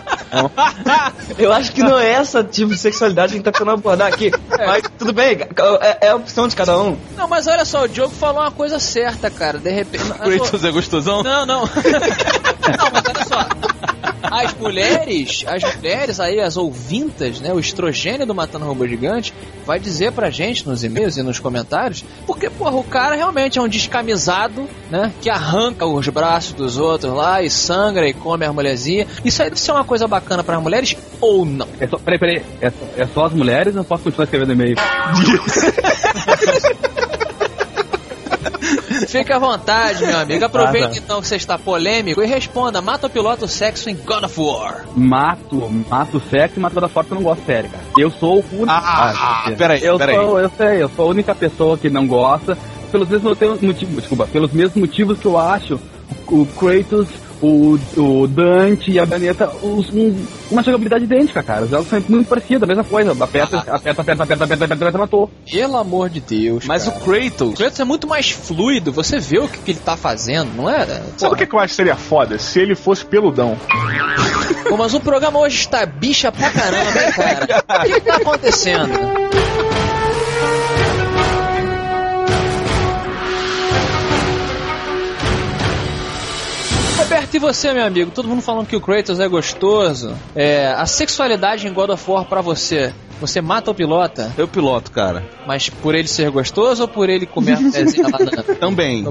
Eu acho que não é essa tipo de sexualidade que a gente tá tentando abordar aqui. Mas tudo bem, é, é a opção de cada um. Não, mas olha só, o Diogo falou uma coisa certa, cara. De repente. Kratos é gostosão? Não, não. não, mas. As mulheres, as mulheres aí, as ouvintas, né? O estrogênio do Matando Robô Gigante vai dizer pra gente nos e-mails e nos comentários, porque, porra, o cara realmente é um descamisado, né? Que arranca os braços dos outros lá e sangra e come as mulherzinhas. Isso aí deve ser uma coisa bacana para mulheres ou não? É só, peraí, peraí. É só, é só as mulheres ou posso continuar escrevendo e-mail? Fique à vontade, meu amigo. Aproveita Ah, tá. então que você está polêmico e responda: mata o sexo em God of War? Mato, mato o sexo e mato da forte que eu não gosto sério, cara. Eu sou o único. Ah, porque- peraí, eu peraí. Sou, eu sei, eu sou a única pessoa que não gosta. Pelos mesmos motivos, desculpa, pelos mesmos motivos que eu acho o Kratos, o, o Dante e a Daneta os- um- uma jogabilidade idêntica, cara. Os jogos são muito parecidos, a mesma coisa. Aperta, aperta, aperta, aperta, aperta, aperta, aperta, matou. Pelo amor de Deus. Mas cara. o Kratos. O Kratos é muito mais fluido, você vê o que, que ele tá fazendo, não é? Sabe o que, que eu acho que seria foda? Se ele fosse peludão. Pô, mas o programa hoje está bicha pra caramba, hein, cara? O que, que tá acontecendo? Roberto, e você, meu amigo? Todo mundo falando que o Kratos é gostoso. É, a sexualidade em God of War pra você, você mata ou pilota? Eu piloto, cara. Mas por ele ser gostoso ou por ele comer a pezinha lá na... Também.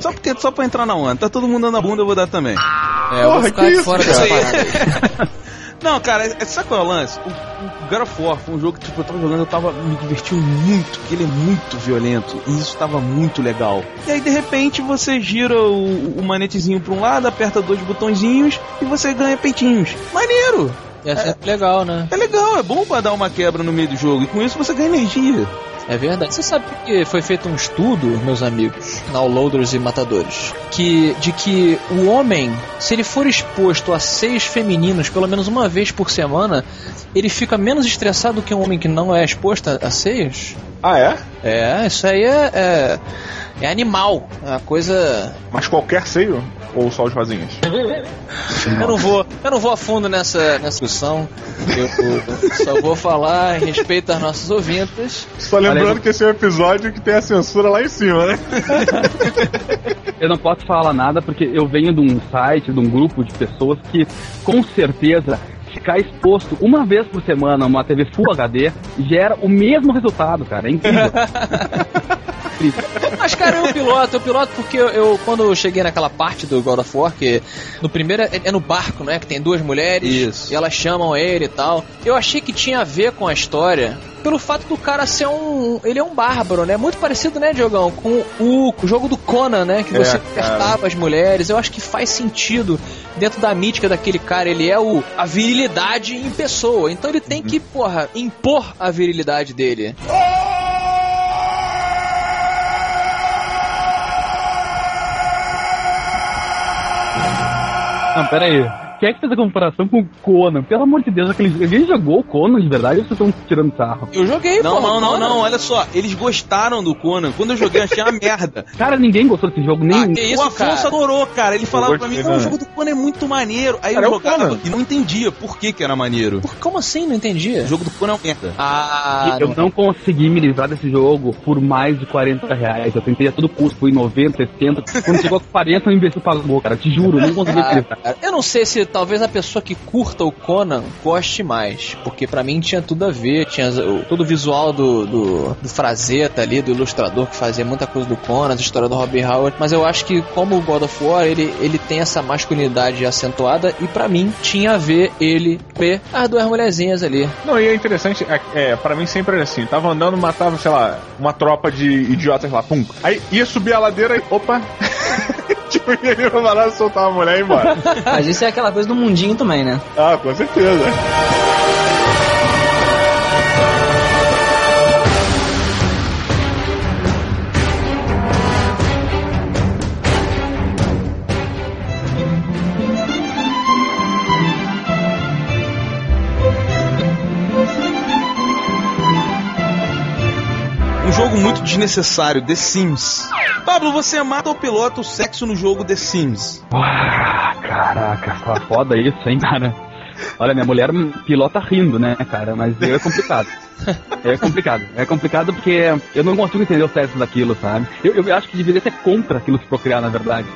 Só porque só pra entrar na onda. Tá todo mundo dando a bunda, eu vou dar também. É, eu vou Porra, ficar que de isso, fora cara? dessa parada. Não, cara, é- sabe qual é o lance? O, o God of War foi um jogo que tipo, eu tava jogando, eu tava me divertindo muito, porque ele é muito violento, e isso tava muito legal. E aí, de repente, você gira o, o manetezinho pra um lado, aperta dois botõezinhos e você ganha peitinhos. Maneiro! E é sempre legal, né? É legal, é bom pra dar uma quebra no meio do jogo, e com isso você ganha energia. É verdade. Você sabe que foi feito um estudo, meus amigos, downloaders e matadores, que de que o homem, se ele for exposto a seios femininos pelo menos uma vez por semana, ele fica menos estressado que um homem que não é exposto a, a seios? Ah, é? É, isso aí é, é, é animal. É uma coisa. Mas qualquer seio? Ou só os vazinhos? Eu não vou, eu não vou a fundo nessa, nessa discussão. Eu, eu só vou falar em respeito aos nossos ouvintes. Só lembrando Olha, que esse é o episódio que tem a censura lá em cima, né? Eu não posso falar nada porque eu venho de um site, de um grupo de pessoas que com certeza ficar exposto uma vez por semana a uma TV Full HD gera o mesmo resultado, cara. É incrível. Mas, cara, eu piloto, eu piloto porque eu, eu- quando eu cheguei naquela parte do God of War, que no primeiro é, é no barco, né? Que tem duas mulheres Isso. e elas chamam ele e tal. Eu achei que tinha a ver com a história. Pelo fato do cara ser um. Ele é um bárbaro, né? Muito parecido, né, Diogão? Com o, com o jogo do Conan, né? Que É, você cara. apertava as mulheres. Eu acho que faz sentido dentro da mítica daquele cara. Ele é o, a virilidade em pessoa. Então ele tem que, porra, impor a virilidade dele. Não, pera aí. Quem é que fez a comparação com o Conan? Pelo amor de Deus, aquele... alguém jogou o Conan de verdade ou vocês estão tirando sarro? Eu joguei, Não, porra, não, não, não, olha só, eles gostaram do Conan. Quando eu joguei, eu achei uma merda. Cara, ninguém gostou desse jogo, nem. Ah, que isso, o Afonso cara? adorou, cara. Ele falava pra mim, não, o jogo do Conan é muito maneiro. Aí Cara, eu jogava e não entendia por que que era maneiro. Por- Como assim? Não entendi. O jogo do Conan é uma merda. Ah, eu não consegui me livrar desse jogo por mais de 40 reais. Eu tentei a todo custo, fui 90, 60. Quando chegou a 40, o imbecil pagou, cara. Te juro, não consegui me Ah, livrar. cara, eu não sei se talvez a pessoa que curta o Conan goste mais. Porque pra mim tinha tudo a ver. Tinha todo o visual do, do, do Frazetta ali, do ilustrador que fazia muita coisa do Conan, a história do Robbie Howard. Mas eu acho que, como o God of War, ele, ele tem essa masculinidade acentuada. E pra mim tinha a ver ele ver as duas mulherzinhas ali. Não, e é interessante, é, é, pra mim sempre era assim, tava andando, matava, sei lá, uma tropa de idiotas lá, pum. Aí ia subir a ladeira e, opa, tipo, ia pra lá, soltar a mulher e ir embora. Mas isso é aquela coisa do mundinho também, né? ah, com certeza. Desnecessário, The Sims. Pablo, você mata ou pilota o sexo no jogo The Sims? Ah, caraca, foda isso, hein, cara? Olha, minha mulher pilota rindo, né, cara? Mas eu é complicado. É complicado. É complicado porque eu não consigo entender o sexo daquilo, sabe? Eu, eu acho que deveria ser contra aquilo se procriar, na verdade.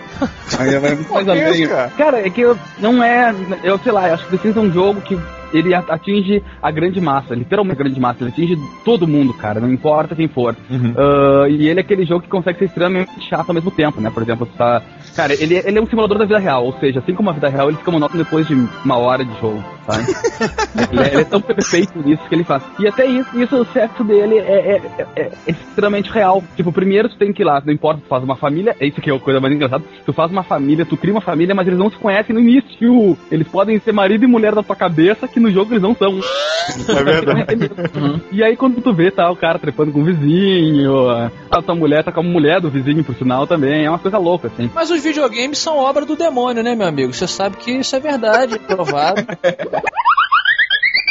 Aí vai muito mais além. isso, cara? É que eu, não é. Eu sei lá, eu acho que Sims é um jogo que ele atinge a grande massa, literalmente a grande massa. Ele atinge todo mundo, cara, não importa quem for. Ah, e ele é aquele jogo que consegue ser extremamente chato ao mesmo tempo, né? Por exemplo, você tá. Cara, ele, é- ele é um simulador da vida real, ou seja, assim como a vida real, ele fica monótono depois de uma hora de jogo, sabe? ele, é, ele é tão perfeito nisso que ele faz. E até isso, isso o sexo dele é, é, é- é extremamente real. Tipo, primeiro tu tem que ir lá, não importa, tu faz uma família, é isso que é a coisa mais engraçada. Tu faz uma família, tu cria uma família, mas eles não se conhecem no início. Eles podem ser marido e mulher da tua cabeça, que no jogo eles não são. É verdade. E aí quando tu vê, tá o cara trepando com o vizinho, a tua mulher tá com a mulher do vizinho, por sinal, também. É uma coisa louca, assim. Mas os videogames são obra do demônio, né, meu amigo? Você sabe que isso é verdade, é provado.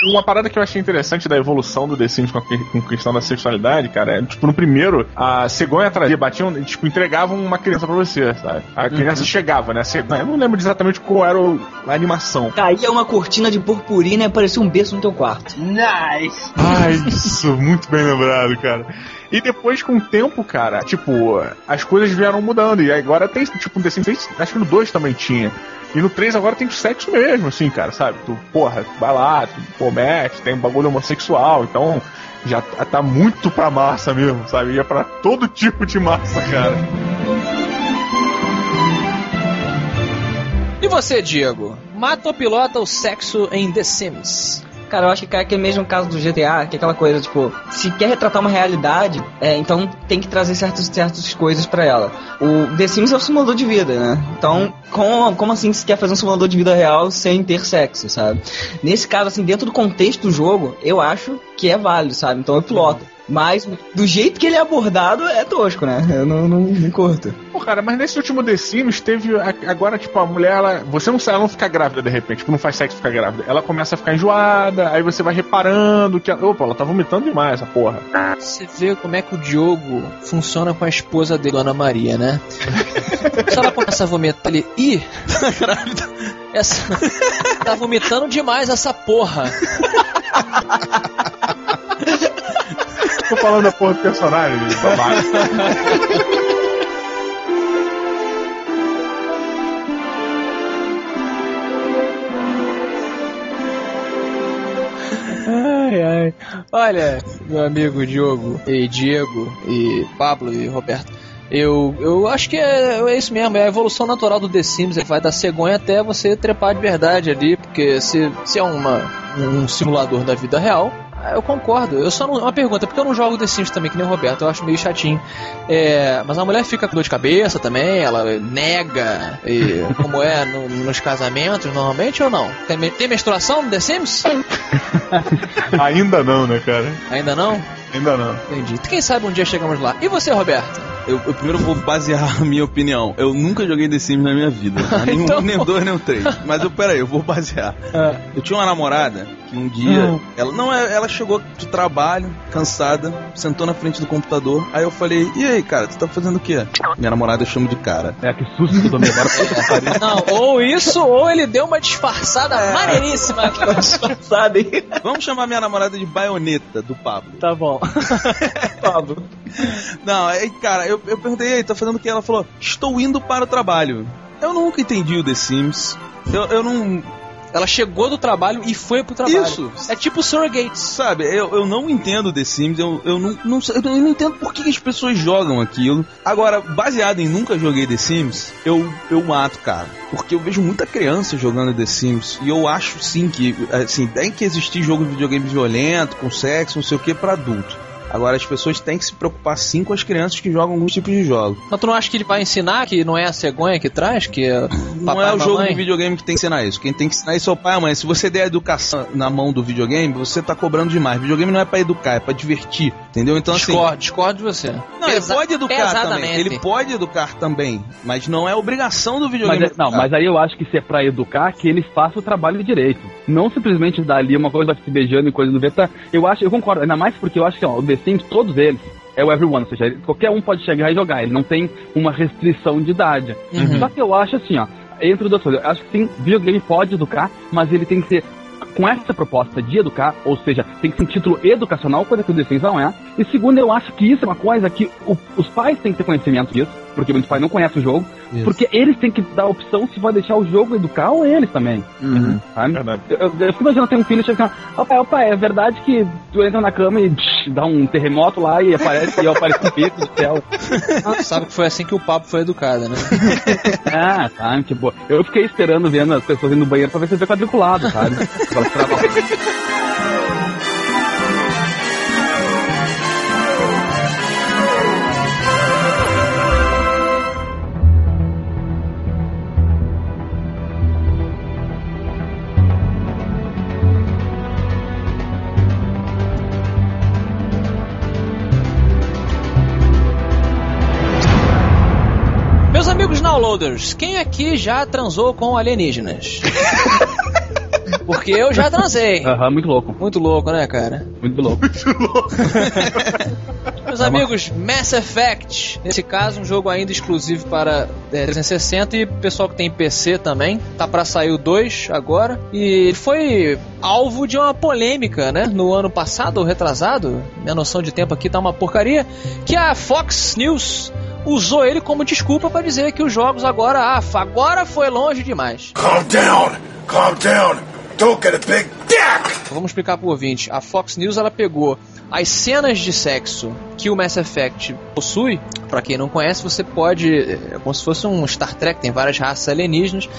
Uma parada que eu achei interessante da evolução do The Sims com com questão da sexualidade, cara, é, tipo, no primeiro, a cegonha trazia, batiam, tipo, entregavam uma criança pra você, sabe? A criança chegava, né? a cegonha- Eu não lembro exatamente qual era o- a animação. Caía uma cortina de purpurina e parecia um berço no teu quarto. Nice. Ai, isso, muito bem lembrado, cara. E depois, com o tempo, cara, tipo, as coisas vieram mudando. E agora tem, tipo, um The Sims 3, acho que no 2 também tinha. E no 3 agora tem sexo mesmo, assim, cara, sabe? Tu, porra, vai lá, tu, pô, mexe, tem um bagulho homossexual, então já tá tá muito pra massa mesmo, sabe? Ia pra todo tipo de massa, cara. E você, Diego? Mata ou pilota o sexo em The Sims? Cara, eu acho que cai aquele mesmo caso do GTA, que é aquela coisa, tipo, se quer retratar uma realidade, é, então tem que trazer certas, certas coisas pra ela. O The Sims é um simulador de vida, né? Então, como, como assim se quer fazer um simulador de vida real sem ter sexo, sabe? Nesse caso, assim, dentro do contexto do jogo, eu acho que é válido, sabe? Então eu piloto. Mas do jeito que ele é abordado, é tosco, né? Eu não, não, não curto. Pô, cara, mas nesse último The Sims teve. a- Agora, tipo, a mulher, ela. Você não sai, ela não fica grávida de repente, tipo, não faz sexo ficar grávida. Ela começa a ficar enjoada, aí você vai reparando que. ela- Opa, ela tá vomitando demais essa porra. Você vê como é que o Diogo funciona com a esposa dele, Ana Maria, né? Se ela começa a vomitar ali, ih, tá grávida. Essa, tá vomitando demais essa porra. Tô falando da porra do personagem, babaca. Ai, ai. Olha, meu amigo Diogo e Diego e Pablo e Roberto. Eu, eu acho que é, é isso mesmo, é a evolução natural do The Sims, ele vai da cegonha até você trepar de verdade ali, porque se, se é uma, um simulador da vida real, eu concordo. Eu só não. Uma pergunta, porque eu não jogo The Sims também, que nem o Roberto, eu acho meio chatinho. É, mas a mulher fica com dor de cabeça também, ela nega, e, como é no- nos casamentos normalmente ou não? Tem, tem menstruação no The Sims? Ainda não, né, cara? Ainda não? Ainda não. Entendi. Quem sabe um dia chegamos lá. E você, Roberto? Eu, eu primeiro vou basear a minha opinião. Eu nunca joguei The Sims na minha vida. tá? Nenhum, Então- Nem o dois, nem o três. Mas eu, peraí, eu vou basear. Eu tinha uma namorada que um dia. Ela não, é- ela chegou de trabalho, cansada, sentou na frente do computador. Aí eu falei, e aí, cara, tu tá fazendo o quê? Minha namorada eu chamo de cara. É, que susto que eu tomei agora. Não, ou isso, ou ele deu uma disfarçada maneiríssima. Sabe? Vamos chamar minha namorada de baioneta do Pablo. Tá bom. Pablo. Não, aí, cara, eu, eu perguntei, e aí, tá fazendo o que? Ela falou, estou indo para o trabalho. Eu nunca entendi o The Sims. Eu, eu não. Ela chegou do trabalho e foi pro trabalho. Isso. É tipo Surrogates. Sabe, eu, eu não entendo The Sims, eu, eu, não, não, eu não- eu entendo por que as pessoas jogam aquilo. Agora, baseado em nunca joguei The Sims, eu, eu mato, cara. Porque eu vejo muita criança jogando The Sims. E eu acho sim que, assim, tem que existir jogo de videogame violento, com sexo, não sei o que, pra adulto. Agora, as pessoas têm que se preocupar sim com as crianças que jogam alguns tipos de jogos. Mas tu não acha que ele vai ensinar que não é a cegonha que traz, que é Não é o jogo mamãe? de videogame que tem que ensinar isso. Quem tem que ensinar isso é o pai e a mãe. Se você der a educação na mão do videogame, você tá cobrando demais. Videogame não é pra educar, é pra divertir. Entendeu? Então, assim. Discordo, discordo de você. Não, ele Pesa- pode educar pesadamente. também. Ele pode educar também, mas não é obrigação do videogame. Mas, é- não, mas aí eu acho que se é pra educar, que ele faça o trabalho direito. Não simplesmente dar ali uma coisa, vai se beijando e coisa do beta. Eu acho, eu concordo, ainda mais porque eu acho que ó, o The Sims, todos eles, é o everyone, ou seja, qualquer um pode chegar e jogar, ele não tem uma restrição de idade. Uhum. Só que eu acho assim, ó, entre duas coisas, eu acho que sim, videogame pode educar, mas ele tem que ser com essa proposta de educar, ou seja, tem que ser um título educacional, coisa que o The Sims não é. E segundo, eu acho que isso é uma coisa que o- os pais têm que ter conhecimento disso, porque muitos pais não conhecem o jogo, Isso. porque eles têm que dar a opção se vai deixar o jogo educar ou eles também. Sabe? Verdade. Eu, eu, eu fico imaginando ter um filho e chega ó pai, ó pai, é verdade que tu entra na cama e tch, dá um terremoto lá e aparece, e aparece um peito do céu. Tu sabe que foi assim que o papo foi educado, né? Ah, sabe? Tipo, eu fiquei esperando vendo as pessoas indo no banheiro pra ver se vê quadriculado, sabe? Meus amigos downloaders, quem aqui já transou com alienígenas? Porque eu já transei. Aham, muito louco, Muito louco, né, cara? muito louco. Meus amigos, Mass Effect. Nesse caso, um jogo ainda exclusivo para é, 360 e pessoal que tem PC também. Tá pra sair o 2 agora. E ele foi alvo de uma polêmica, né? No ano passado ou retrasado. Minha noção de tempo aqui tá uma porcaria. Que a Fox News usou ele como desculpa para dizer que os jogos agora, ah, agora foi longe demais. Calm down. Calm down. Vamos explicar pro ouvinte. A Fox News ela pegou as cenas de sexo que o Mass Effect possui. Pra quem não conhece, você pode, é como se fosse um Star Trek, tem várias raças alienígenas.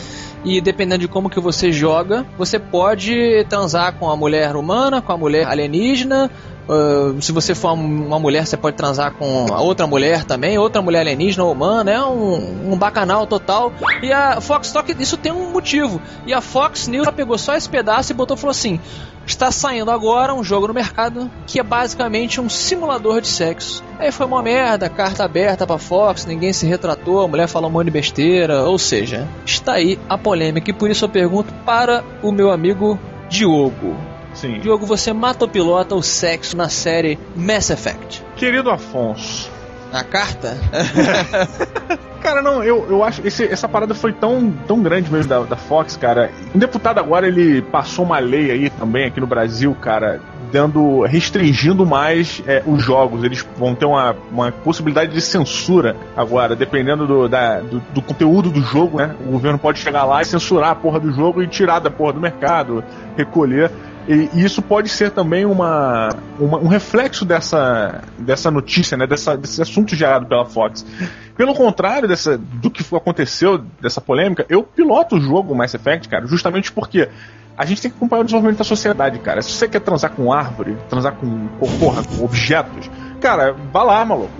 E dependendo de como que você joga, você pode transar com a mulher humana, com a mulher alienígena. Ah, se você for uma mulher, você pode transar com outra mulher também, outra mulher alienígena ou humana, é um, um bacanal total. E a Fox Talk, isso tem um motivo. E a Fox News pegou só esse pedaço e botou falou assim: está saindo agora um jogo no mercado que é basicamente um simulador de sexo. Aí foi uma merda, carta aberta pra Fox, ninguém se retratou, a mulher falou um monte de besteira, ou seja, está aí a polêmica e por isso eu pergunto para o meu amigo Diogo. Sim. Diogo, você mata ou pilota o sexo na série Mass Effect? Querido Afonso. Na carta? Cara, não, eu, eu acho esse, essa parada foi tão, tão grande mesmo da, da Fox, cara. Um deputado agora ele passou uma lei aí também aqui no Brasil, cara, dando restringindo mais é, os jogos. Eles vão ter uma, uma possibilidade de censura agora, dependendo do, da, do, do conteúdo do jogo, né? O governo pode chegar lá e censurar a porra do jogo e tirar da porra do mercado, recolher. E, e isso pode ser também uma, uma- um reflexo dessa, dessa notícia, né? Dessa, desse assunto gerado pela Fox. Pelo contrário dessa, do que aconteceu, dessa polêmica, eu piloto o jogo Mass Effect, cara, justamente porque a gente tem que acompanhar o desenvolvimento da sociedade, cara. Se você quer transar com árvore, transar com, com porra, com objetos, cara, vá lá, maluco.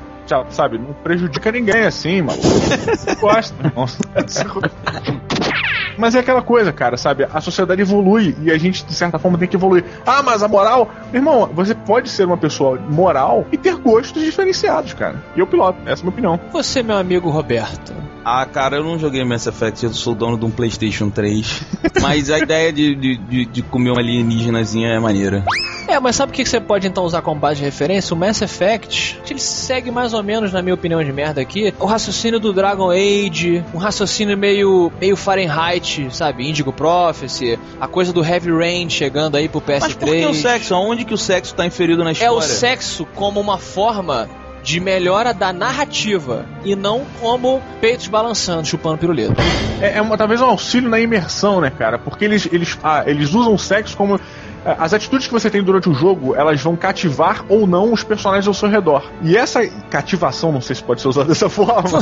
Sabe, não prejudica ninguém assim, maluco. Você gosta. Nossa. Mas é aquela coisa, cara, sabe? A sociedade evolui e a gente, de certa forma, tem que evoluir. Ah, mas a moral. Irmão, você pode ser uma pessoa moral e ter gostos diferenciados, cara. E eu piloto, essa é a minha opinião. Você, meu amigo Roberto. Ah, cara, eu não joguei Mass Effect, eu sou dono de um PlayStation 3. Mas a ideia de, de, de, comer uma alienígenazinha é maneira. É, mas sabe o que você pode então usar como base de referência? O Mass Effect, ele segue mais ou menos, na minha opinião de merda aqui, o raciocínio do Dragon Age, um raciocínio meio, meio Fahrenheit, sabe? Indigo Prophecy, a coisa do Heavy Rain chegando aí pro PS3. Mas por que o sexo? Aonde que o sexo tá inferido na É história? o sexo como uma forma de melhora da narrativa e não como peitos balançando, chupando pirulito. É, é uma, talvez um auxílio na imersão, né, cara? Porque eles, eles, ah, eles usam o sexo como. Ah, As atitudes que você tem durante o jogo, elas vão cativar ou não os personagens ao seu redor. E essa cativação, não sei se pode ser usada dessa forma,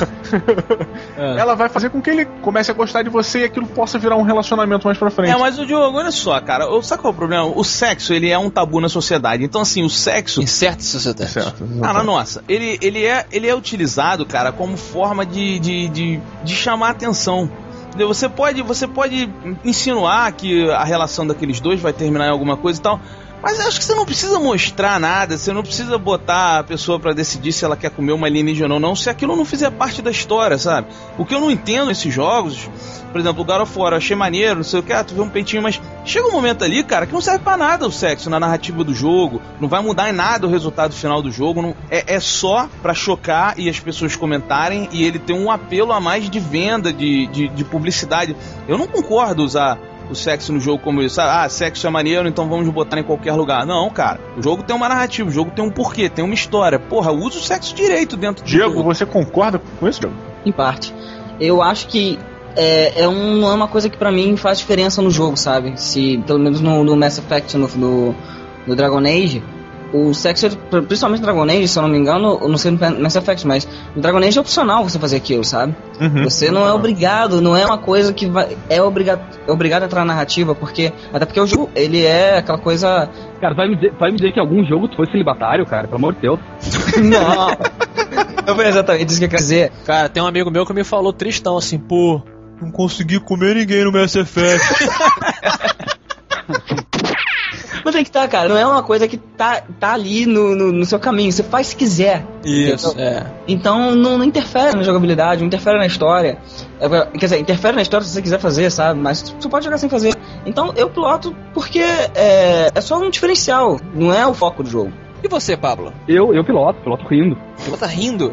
ela vai fazer com que ele comece a gostar de você e aquilo possa virar um relacionamento mais pra frente. É, mas o Diogo, olha só, cara, o- sabe qual é o problema? O sexo, ele é um tabu na sociedade. Então, assim, o sexo. Em certas sociedades. Certo. Ah, na nossa. Ele, ele, é, ele é utilizado, cara, como forma de, de, de, de chamar atenção. Entendeu? Você pode, você pode insinuar que a relação daqueles dois vai terminar em alguma coisa e tal. Mas acho que você não precisa mostrar nada, você não precisa botar a pessoa pra decidir se ela quer comer uma alienígena ou não, se aquilo não fizer parte da história, sabe? O que eu não entendo nesses jogos, por exemplo, o God of War, eu achei maneiro, não sei o que, ah, tu vê um peitinho, mas chega um momento ali, cara, que não serve pra nada o sexo na narrativa do jogo, não vai mudar em nada o resultado final do jogo, não- é, é só pra chocar e as pessoas comentarem e ele ter um apelo a mais de venda, de, de, de publicidade. Eu não concordo usar o sexo no jogo como isso. Ah, sexo é maneiro, então vamos botar em qualquer lugar. Não, cara. O jogo tem uma narrativa, o jogo tem um porquê, tem uma história. Porra, usa o sexo direito dentro do Diego, jogo. você concorda com isso, Diego? Em parte. Eu acho que é, é, um, não é uma coisa que pra mim faz diferença no jogo, sabe? Se, pelo menos no, no Mass Effect, no, no, no Dragon Age, o sexo, principalmente no Dragon Age, se eu não me engano, eu não sei no Mass Effect, mas no Dragon Age é opcional você fazer aquilo, sabe? Uhum. Você não é obrigado, não é uma coisa que vai, é, obrigado, é obrigado a entrar na narrativa, porque. Até porque o jogo, ele é aquela coisa. Cara, vai me dizer, vai me dizer que em algum jogo tu foi celibatário, cara? Pelo amor de Deus. não! Foi exatamente isso que eu quero dizer. Cara, tem um amigo meu que me falou tristão assim, pô, não consegui comer ninguém no Mass Effect. Mas é que tá, cara, não é uma coisa que tá, tá ali no, no, no seu caminho, você faz se quiser. Isso, é. Então não, não interfere na jogabilidade, não interfere na história. É, quer dizer, interfere na história se você quiser fazer, sabe? Mas você pode jogar sem fazer. Então eu piloto porque é, é só um diferencial, não é o foco do jogo. E você, Pablo? Eu, eu piloto, piloto rindo. Você tá rindo?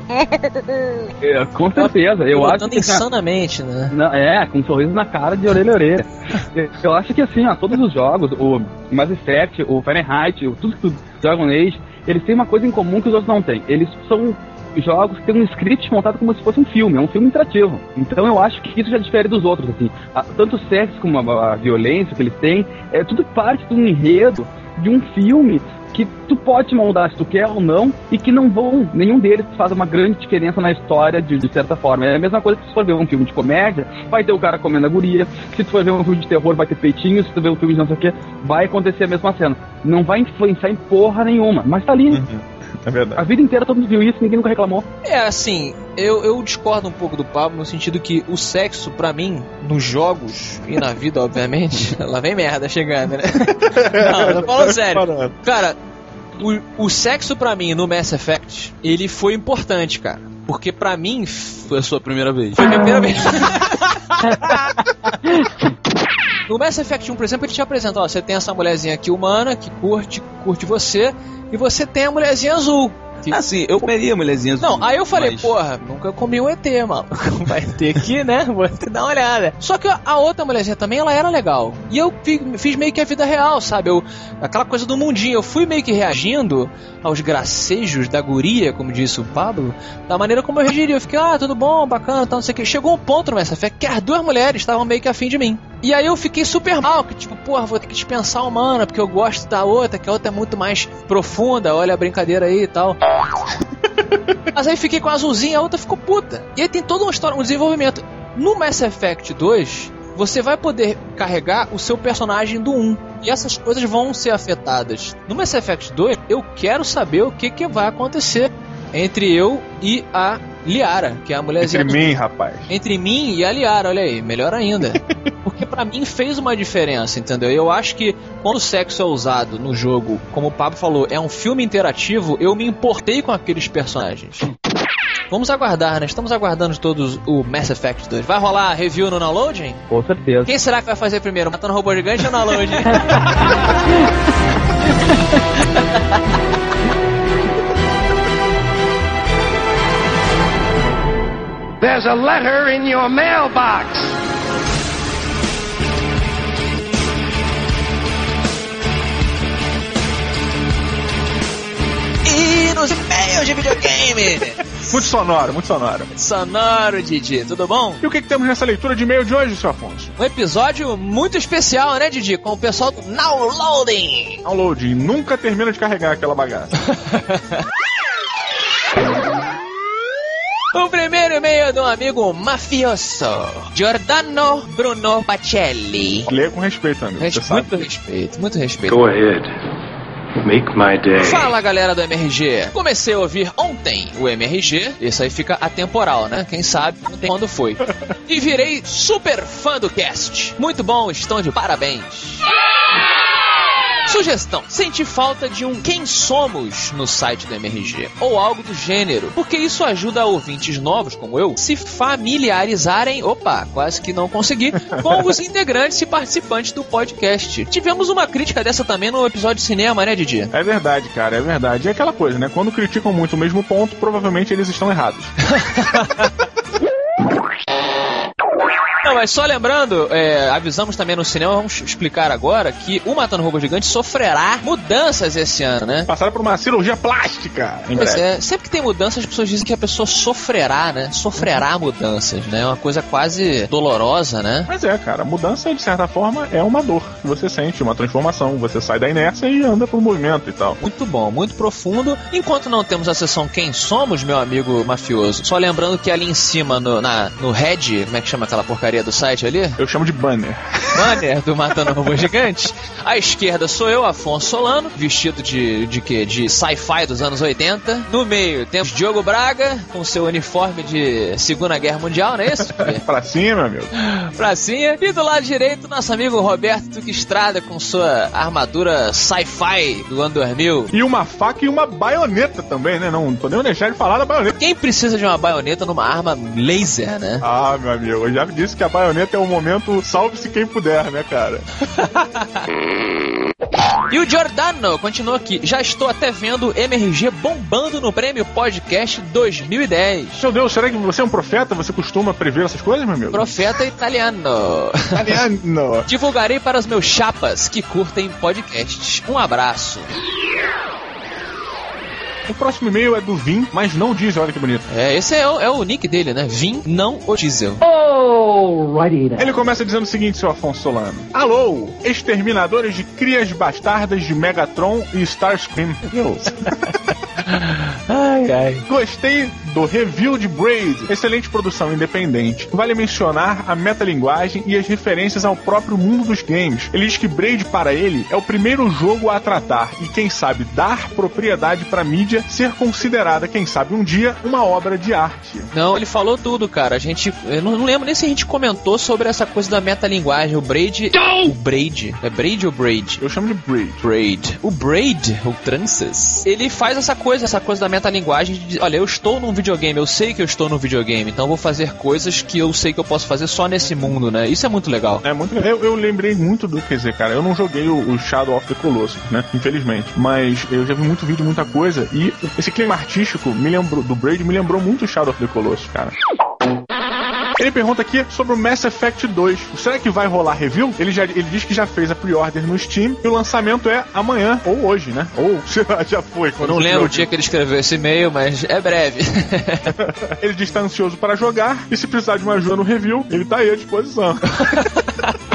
É, com certeza, eu acho que. insanamente, né? Não, é, com um sorriso na cara de orelha a orelha. Eu- acho que assim, ó, todos os jogos, o Mass Effect, o Fahrenheit, o tudo, tudo Dragon Age, eles têm uma coisa em comum que os outros não têm. Eles são jogos que têm um script montado como se fosse um filme, é um filme interativo. Então eu acho que isso já difere dos outros, assim. A- Tanto o sexo como a, a violência que eles têm, é tudo parte de um enredo de um filme que tu pode moldar se tu quer ou não e que não vão, nenhum deles faz uma grande diferença na história de, de certa forma. É a mesma coisa que se tu for ver um filme de comédia, vai ter o cara comendo a guria, se tu for ver um filme de terror vai ter peitinho, se tu ver um filme de não sei o que, vai acontecer a mesma cena. Não vai influenciar em porra nenhuma, mas tá ali. É verdade. A vida inteira todo mundo viu isso, ninguém nunca reclamou. É, assim, eu, eu discordo um pouco do Pablo no sentido que o sexo, pra mim, nos jogos e na vida, obviamente, lá vem merda chegando, né? Não, tô falando sério. Cara, o, o sexo pra mim no Mass Effect, ele foi importante, cara. Porque pra mim, Foi a sua primeira vez. foi a minha primeira vez. No Mass Effect 1, por exemplo, ele te apresenta, ó, você tem essa mulherzinha aqui humana que curte, curte você, e você tem a mulherzinha azul. que- Assim, eu comeria mulherzinhas. Não, aí eu falei, mas- porra, nunca comi um ET, mano. Vai ter que, né? Vou ter dar uma olhada. Só que a outra mulherzinha também, ela era legal. E eu fi- fiz meio que a vida real, sabe? Eu, aquela coisa do mundinho. Eu fui meio que reagindo aos gracejos da guria, como disse o Pablo, da maneira como eu reagiria. Eu fiquei, ah, tudo bom, bacana, tal, não sei o que. Chegou um ponto no Mass Effect que as duas mulheres estavam meio que afim de mim. E aí eu fiquei super mal, que tipo, porra, vou ter que dispensar uma mana, porque eu gosto da outra, que a outra é muito mais profunda, olha a brincadeira aí e tal. Mas aí fiquei com a azulzinha, a outra ficou puta. E aí tem toda uma história, um desenvolvimento. No Mass Effect 2, você vai poder carregar o seu personagem do 1. E essas coisas vão ser afetadas. No Mass Effect 2, eu quero saber o que, que vai acontecer entre eu e a Liara, que é a mulherzinha Entre do- mim, rapaz. entre mim e a Liara, olha aí, melhor ainda. Porque pra mim fez uma diferença, entendeu? Eu acho que quando o sexo é usado no jogo, como o Pablo falou, é um filme interativo, eu me importei com aqueles personagens. Vamos aguardar, né? Estamos aguardando todos o Mass Effect 2. Vai rolar review no downloading? Com certeza. Quem será que vai fazer primeiro? Matando robô gigante ou downloading? There's a letter in your mailbox. E nos e-mails de de videogame. Muito sonoro, muito sonoro. Sonoro, Didi, tudo bom? E o que, que temos nessa leitura de e-mail de hoje, seu Afonso? Um episódio muito especial, né, Didi? Com o pessoal do Now Loading. Download. Nunca termina de carregar aquela bagaça. O primeiro e-mail do amigo mafioso, Giordano Bruno Pacelli. Lê com respeito, amigo. Res- muito respeito, muito respeito. Go ahead. Make my day. Fala galera do MRG. Comecei a ouvir ontem o MRG. Isso aí fica atemporal, né? Quem sabe ontem quando foi. E virei super fã do cast. Muito bom, estão de parabéns. Sugestão: senti falta de um Quem Somos no site do MRG, ou algo do gênero, porque isso ajuda ouvintes novos como eu se familiarizarem, opa, quase que não consegui, com os integrantes e participantes do podcast. Tivemos uma crítica dessa também no episódio de cinema, né, Didi? É verdade, cara, é verdade. É aquela coisa, né? Quando criticam muito o mesmo ponto, provavelmente eles estão errados. Não, mas só lembrando, é, avisamos também no cinema, vamos explicar agora que o Matando Robô Gigante sofrerá mudanças esse ano, né? Passaram por uma cirurgia plástica. Pois é, sempre que tem mudanças, as pessoas dizem que a pessoa sofrerá, né? Sofrerá mudanças, né? É uma coisa quase dolorosa, né? Mas é, cara, mudança, de certa forma, é uma dor que você sente, uma transformação. Você sai da inércia e anda pro movimento e tal. Muito bom, muito profundo. Enquanto não temos a sessão Quem Somos, meu amigo mafioso, só lembrando que ali em cima, no, na, no head, como é que chama aquela porcaria do site ali? Eu chamo de banner. banner do Matando Robô Gigante. À esquerda sou eu, Afonso Solano, vestido de, de quê? De sci-fi dos anos 80. No meio temos Diogo Braga, com seu uniforme de Segunda Guerra Mundial, não é isso? pra cima, meu. Pracinha. E do lado direito, nosso amigo Roberto Tuque Estrada, com sua armadura sci-fi do ano 2000. E uma faca e uma baioneta também, né? Não podemos deixar de falar da baioneta. Quem precisa de uma baioneta numa arma laser, né? Ah, meu amigo, eu já disse que a baioneta é o momento salve-se quem puder, né, cara? E o Giordano continua aqui. Já estou até vendo o MRG bombando no Prêmio Podcast 2010. Meu Deus, será que você é um profeta? Você costuma prever essas coisas, meu amigo? Profeta italiano. Italiano. Divulgarei para os meus chapas que curtem podcasts. Um abraço. O próximo e-mail é do Vim, mas não diz, olha que bonito. É, esse é o, é o nick dele, né? Vim, não o diesel. Ele começa dizendo o seguinte, seu Afonso Solano. Alô, exterminadores de crias bastardas de Megatron e Starscream. Ai, ai. Gostei do review de Braid, excelente produção independente. Vale mencionar a metalinguagem e as referências ao próprio mundo dos games. Ele diz que Braid para ele é o primeiro jogo a tratar e quem sabe dar propriedade para mídia ser considerada, quem sabe um dia, uma obra de arte. Não, ele falou tudo, cara. A gente. Eu não, não lembro nem se a gente comentou sobre essa coisa da metalinguagem. O Braid. O Braid. É Braid ou Braid? Eu chamo de Braid. Braid. O Braid, o Tranças, ele faz essa coisa, essa coisa da metalinguagem de, olha, eu estou num videogame, eu sei que eu estou num videogame, então vou fazer coisas que eu sei que eu posso fazer só nesse mundo, né? Isso é muito legal. É muito eu, eu lembrei muito do, quer dizer, cara, eu não joguei o, o Shadow of the Colossus, né? Infelizmente. Mas eu já vi muito vídeo, muita coisa. E esse clima artístico me lembrou, do Braid me lembrou muito o Shadow of the Colossus, cara. Ele pergunta aqui sobre o Mass Effect 2. Será que vai rolar review? Ele, já, ele diz que já fez a pre-order no Steam e o lançamento é amanhã, ou hoje, né? Ou já foi. Não lembro o dia que ele escreveu esse e-mail, mas é breve. Ele diz que tá ansioso para jogar e se precisar de uma ajuda no review, ele tá aí à disposição.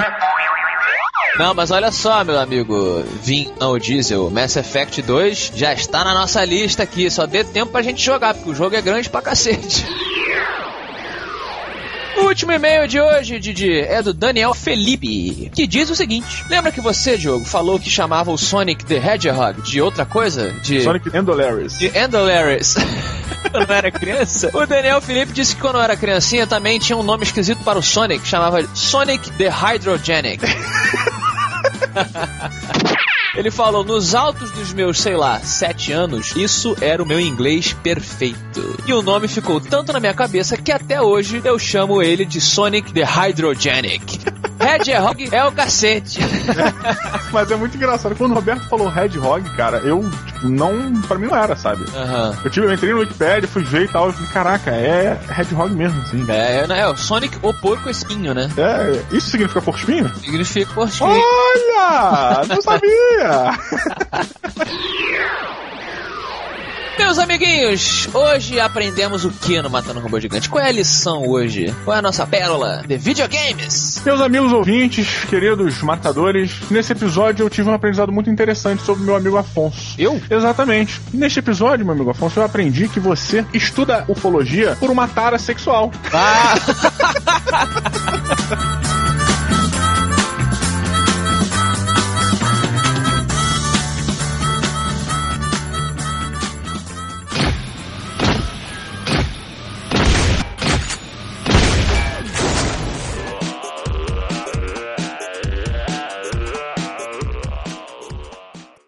Não, mas olha só, meu amigo Vin, não o Diesel, Mass Effect 2 já está na nossa lista aqui. Só dê tempo pra gente jogar, porque o jogo é grande pra cacete. O último e-mail de hoje, Didi, é do Daniel Felipe, que diz o seguinte: Lembra que você, Diogo, falou que chamava o Sonic the Hedgehog de outra coisa? De Sonic Endolaris. de Endolaris. quando era criança. O Daniel Felipe disse que quando era criancinha também tinha um nome esquisito para o Sonic, chamava Sonic the Hydrogenic. Ele falou, nos altos dos meus, sei lá, sete anos, isso era o meu inglês perfeito. E o nome ficou tanto na minha cabeça que até hoje eu chamo ele de Sonic the Hydrogenic. Hedgehog é o cacete. Mas é muito engraçado. Quando o Roberto falou Hedgehog, cara, eu, tipo, não. Pra mim não era, sabe? Aham. Eu, tive, eu entrei no Wikipedia, fui ver e tal. Eu falei, caraca, é Hedgehog mesmo, assim. É, é, é o Sonic o porco espinho, né? É, isso significa porco espinho? Significa porco espinho. Olha! Não sabia! Meu Meus amiguinhos, hoje aprendemos o que no Matando Robô Gigante? Qual é a lição hoje? Qual é a nossa pérola de videogames? Meus amigos ouvintes, queridos matadores, nesse episódio eu tive um aprendizado muito interessante sobre meu amigo Afonso. Eu? Exatamente. Neste episódio, meu amigo Afonso, eu aprendi que você estuda ufologia por uma tara sexual. Ah!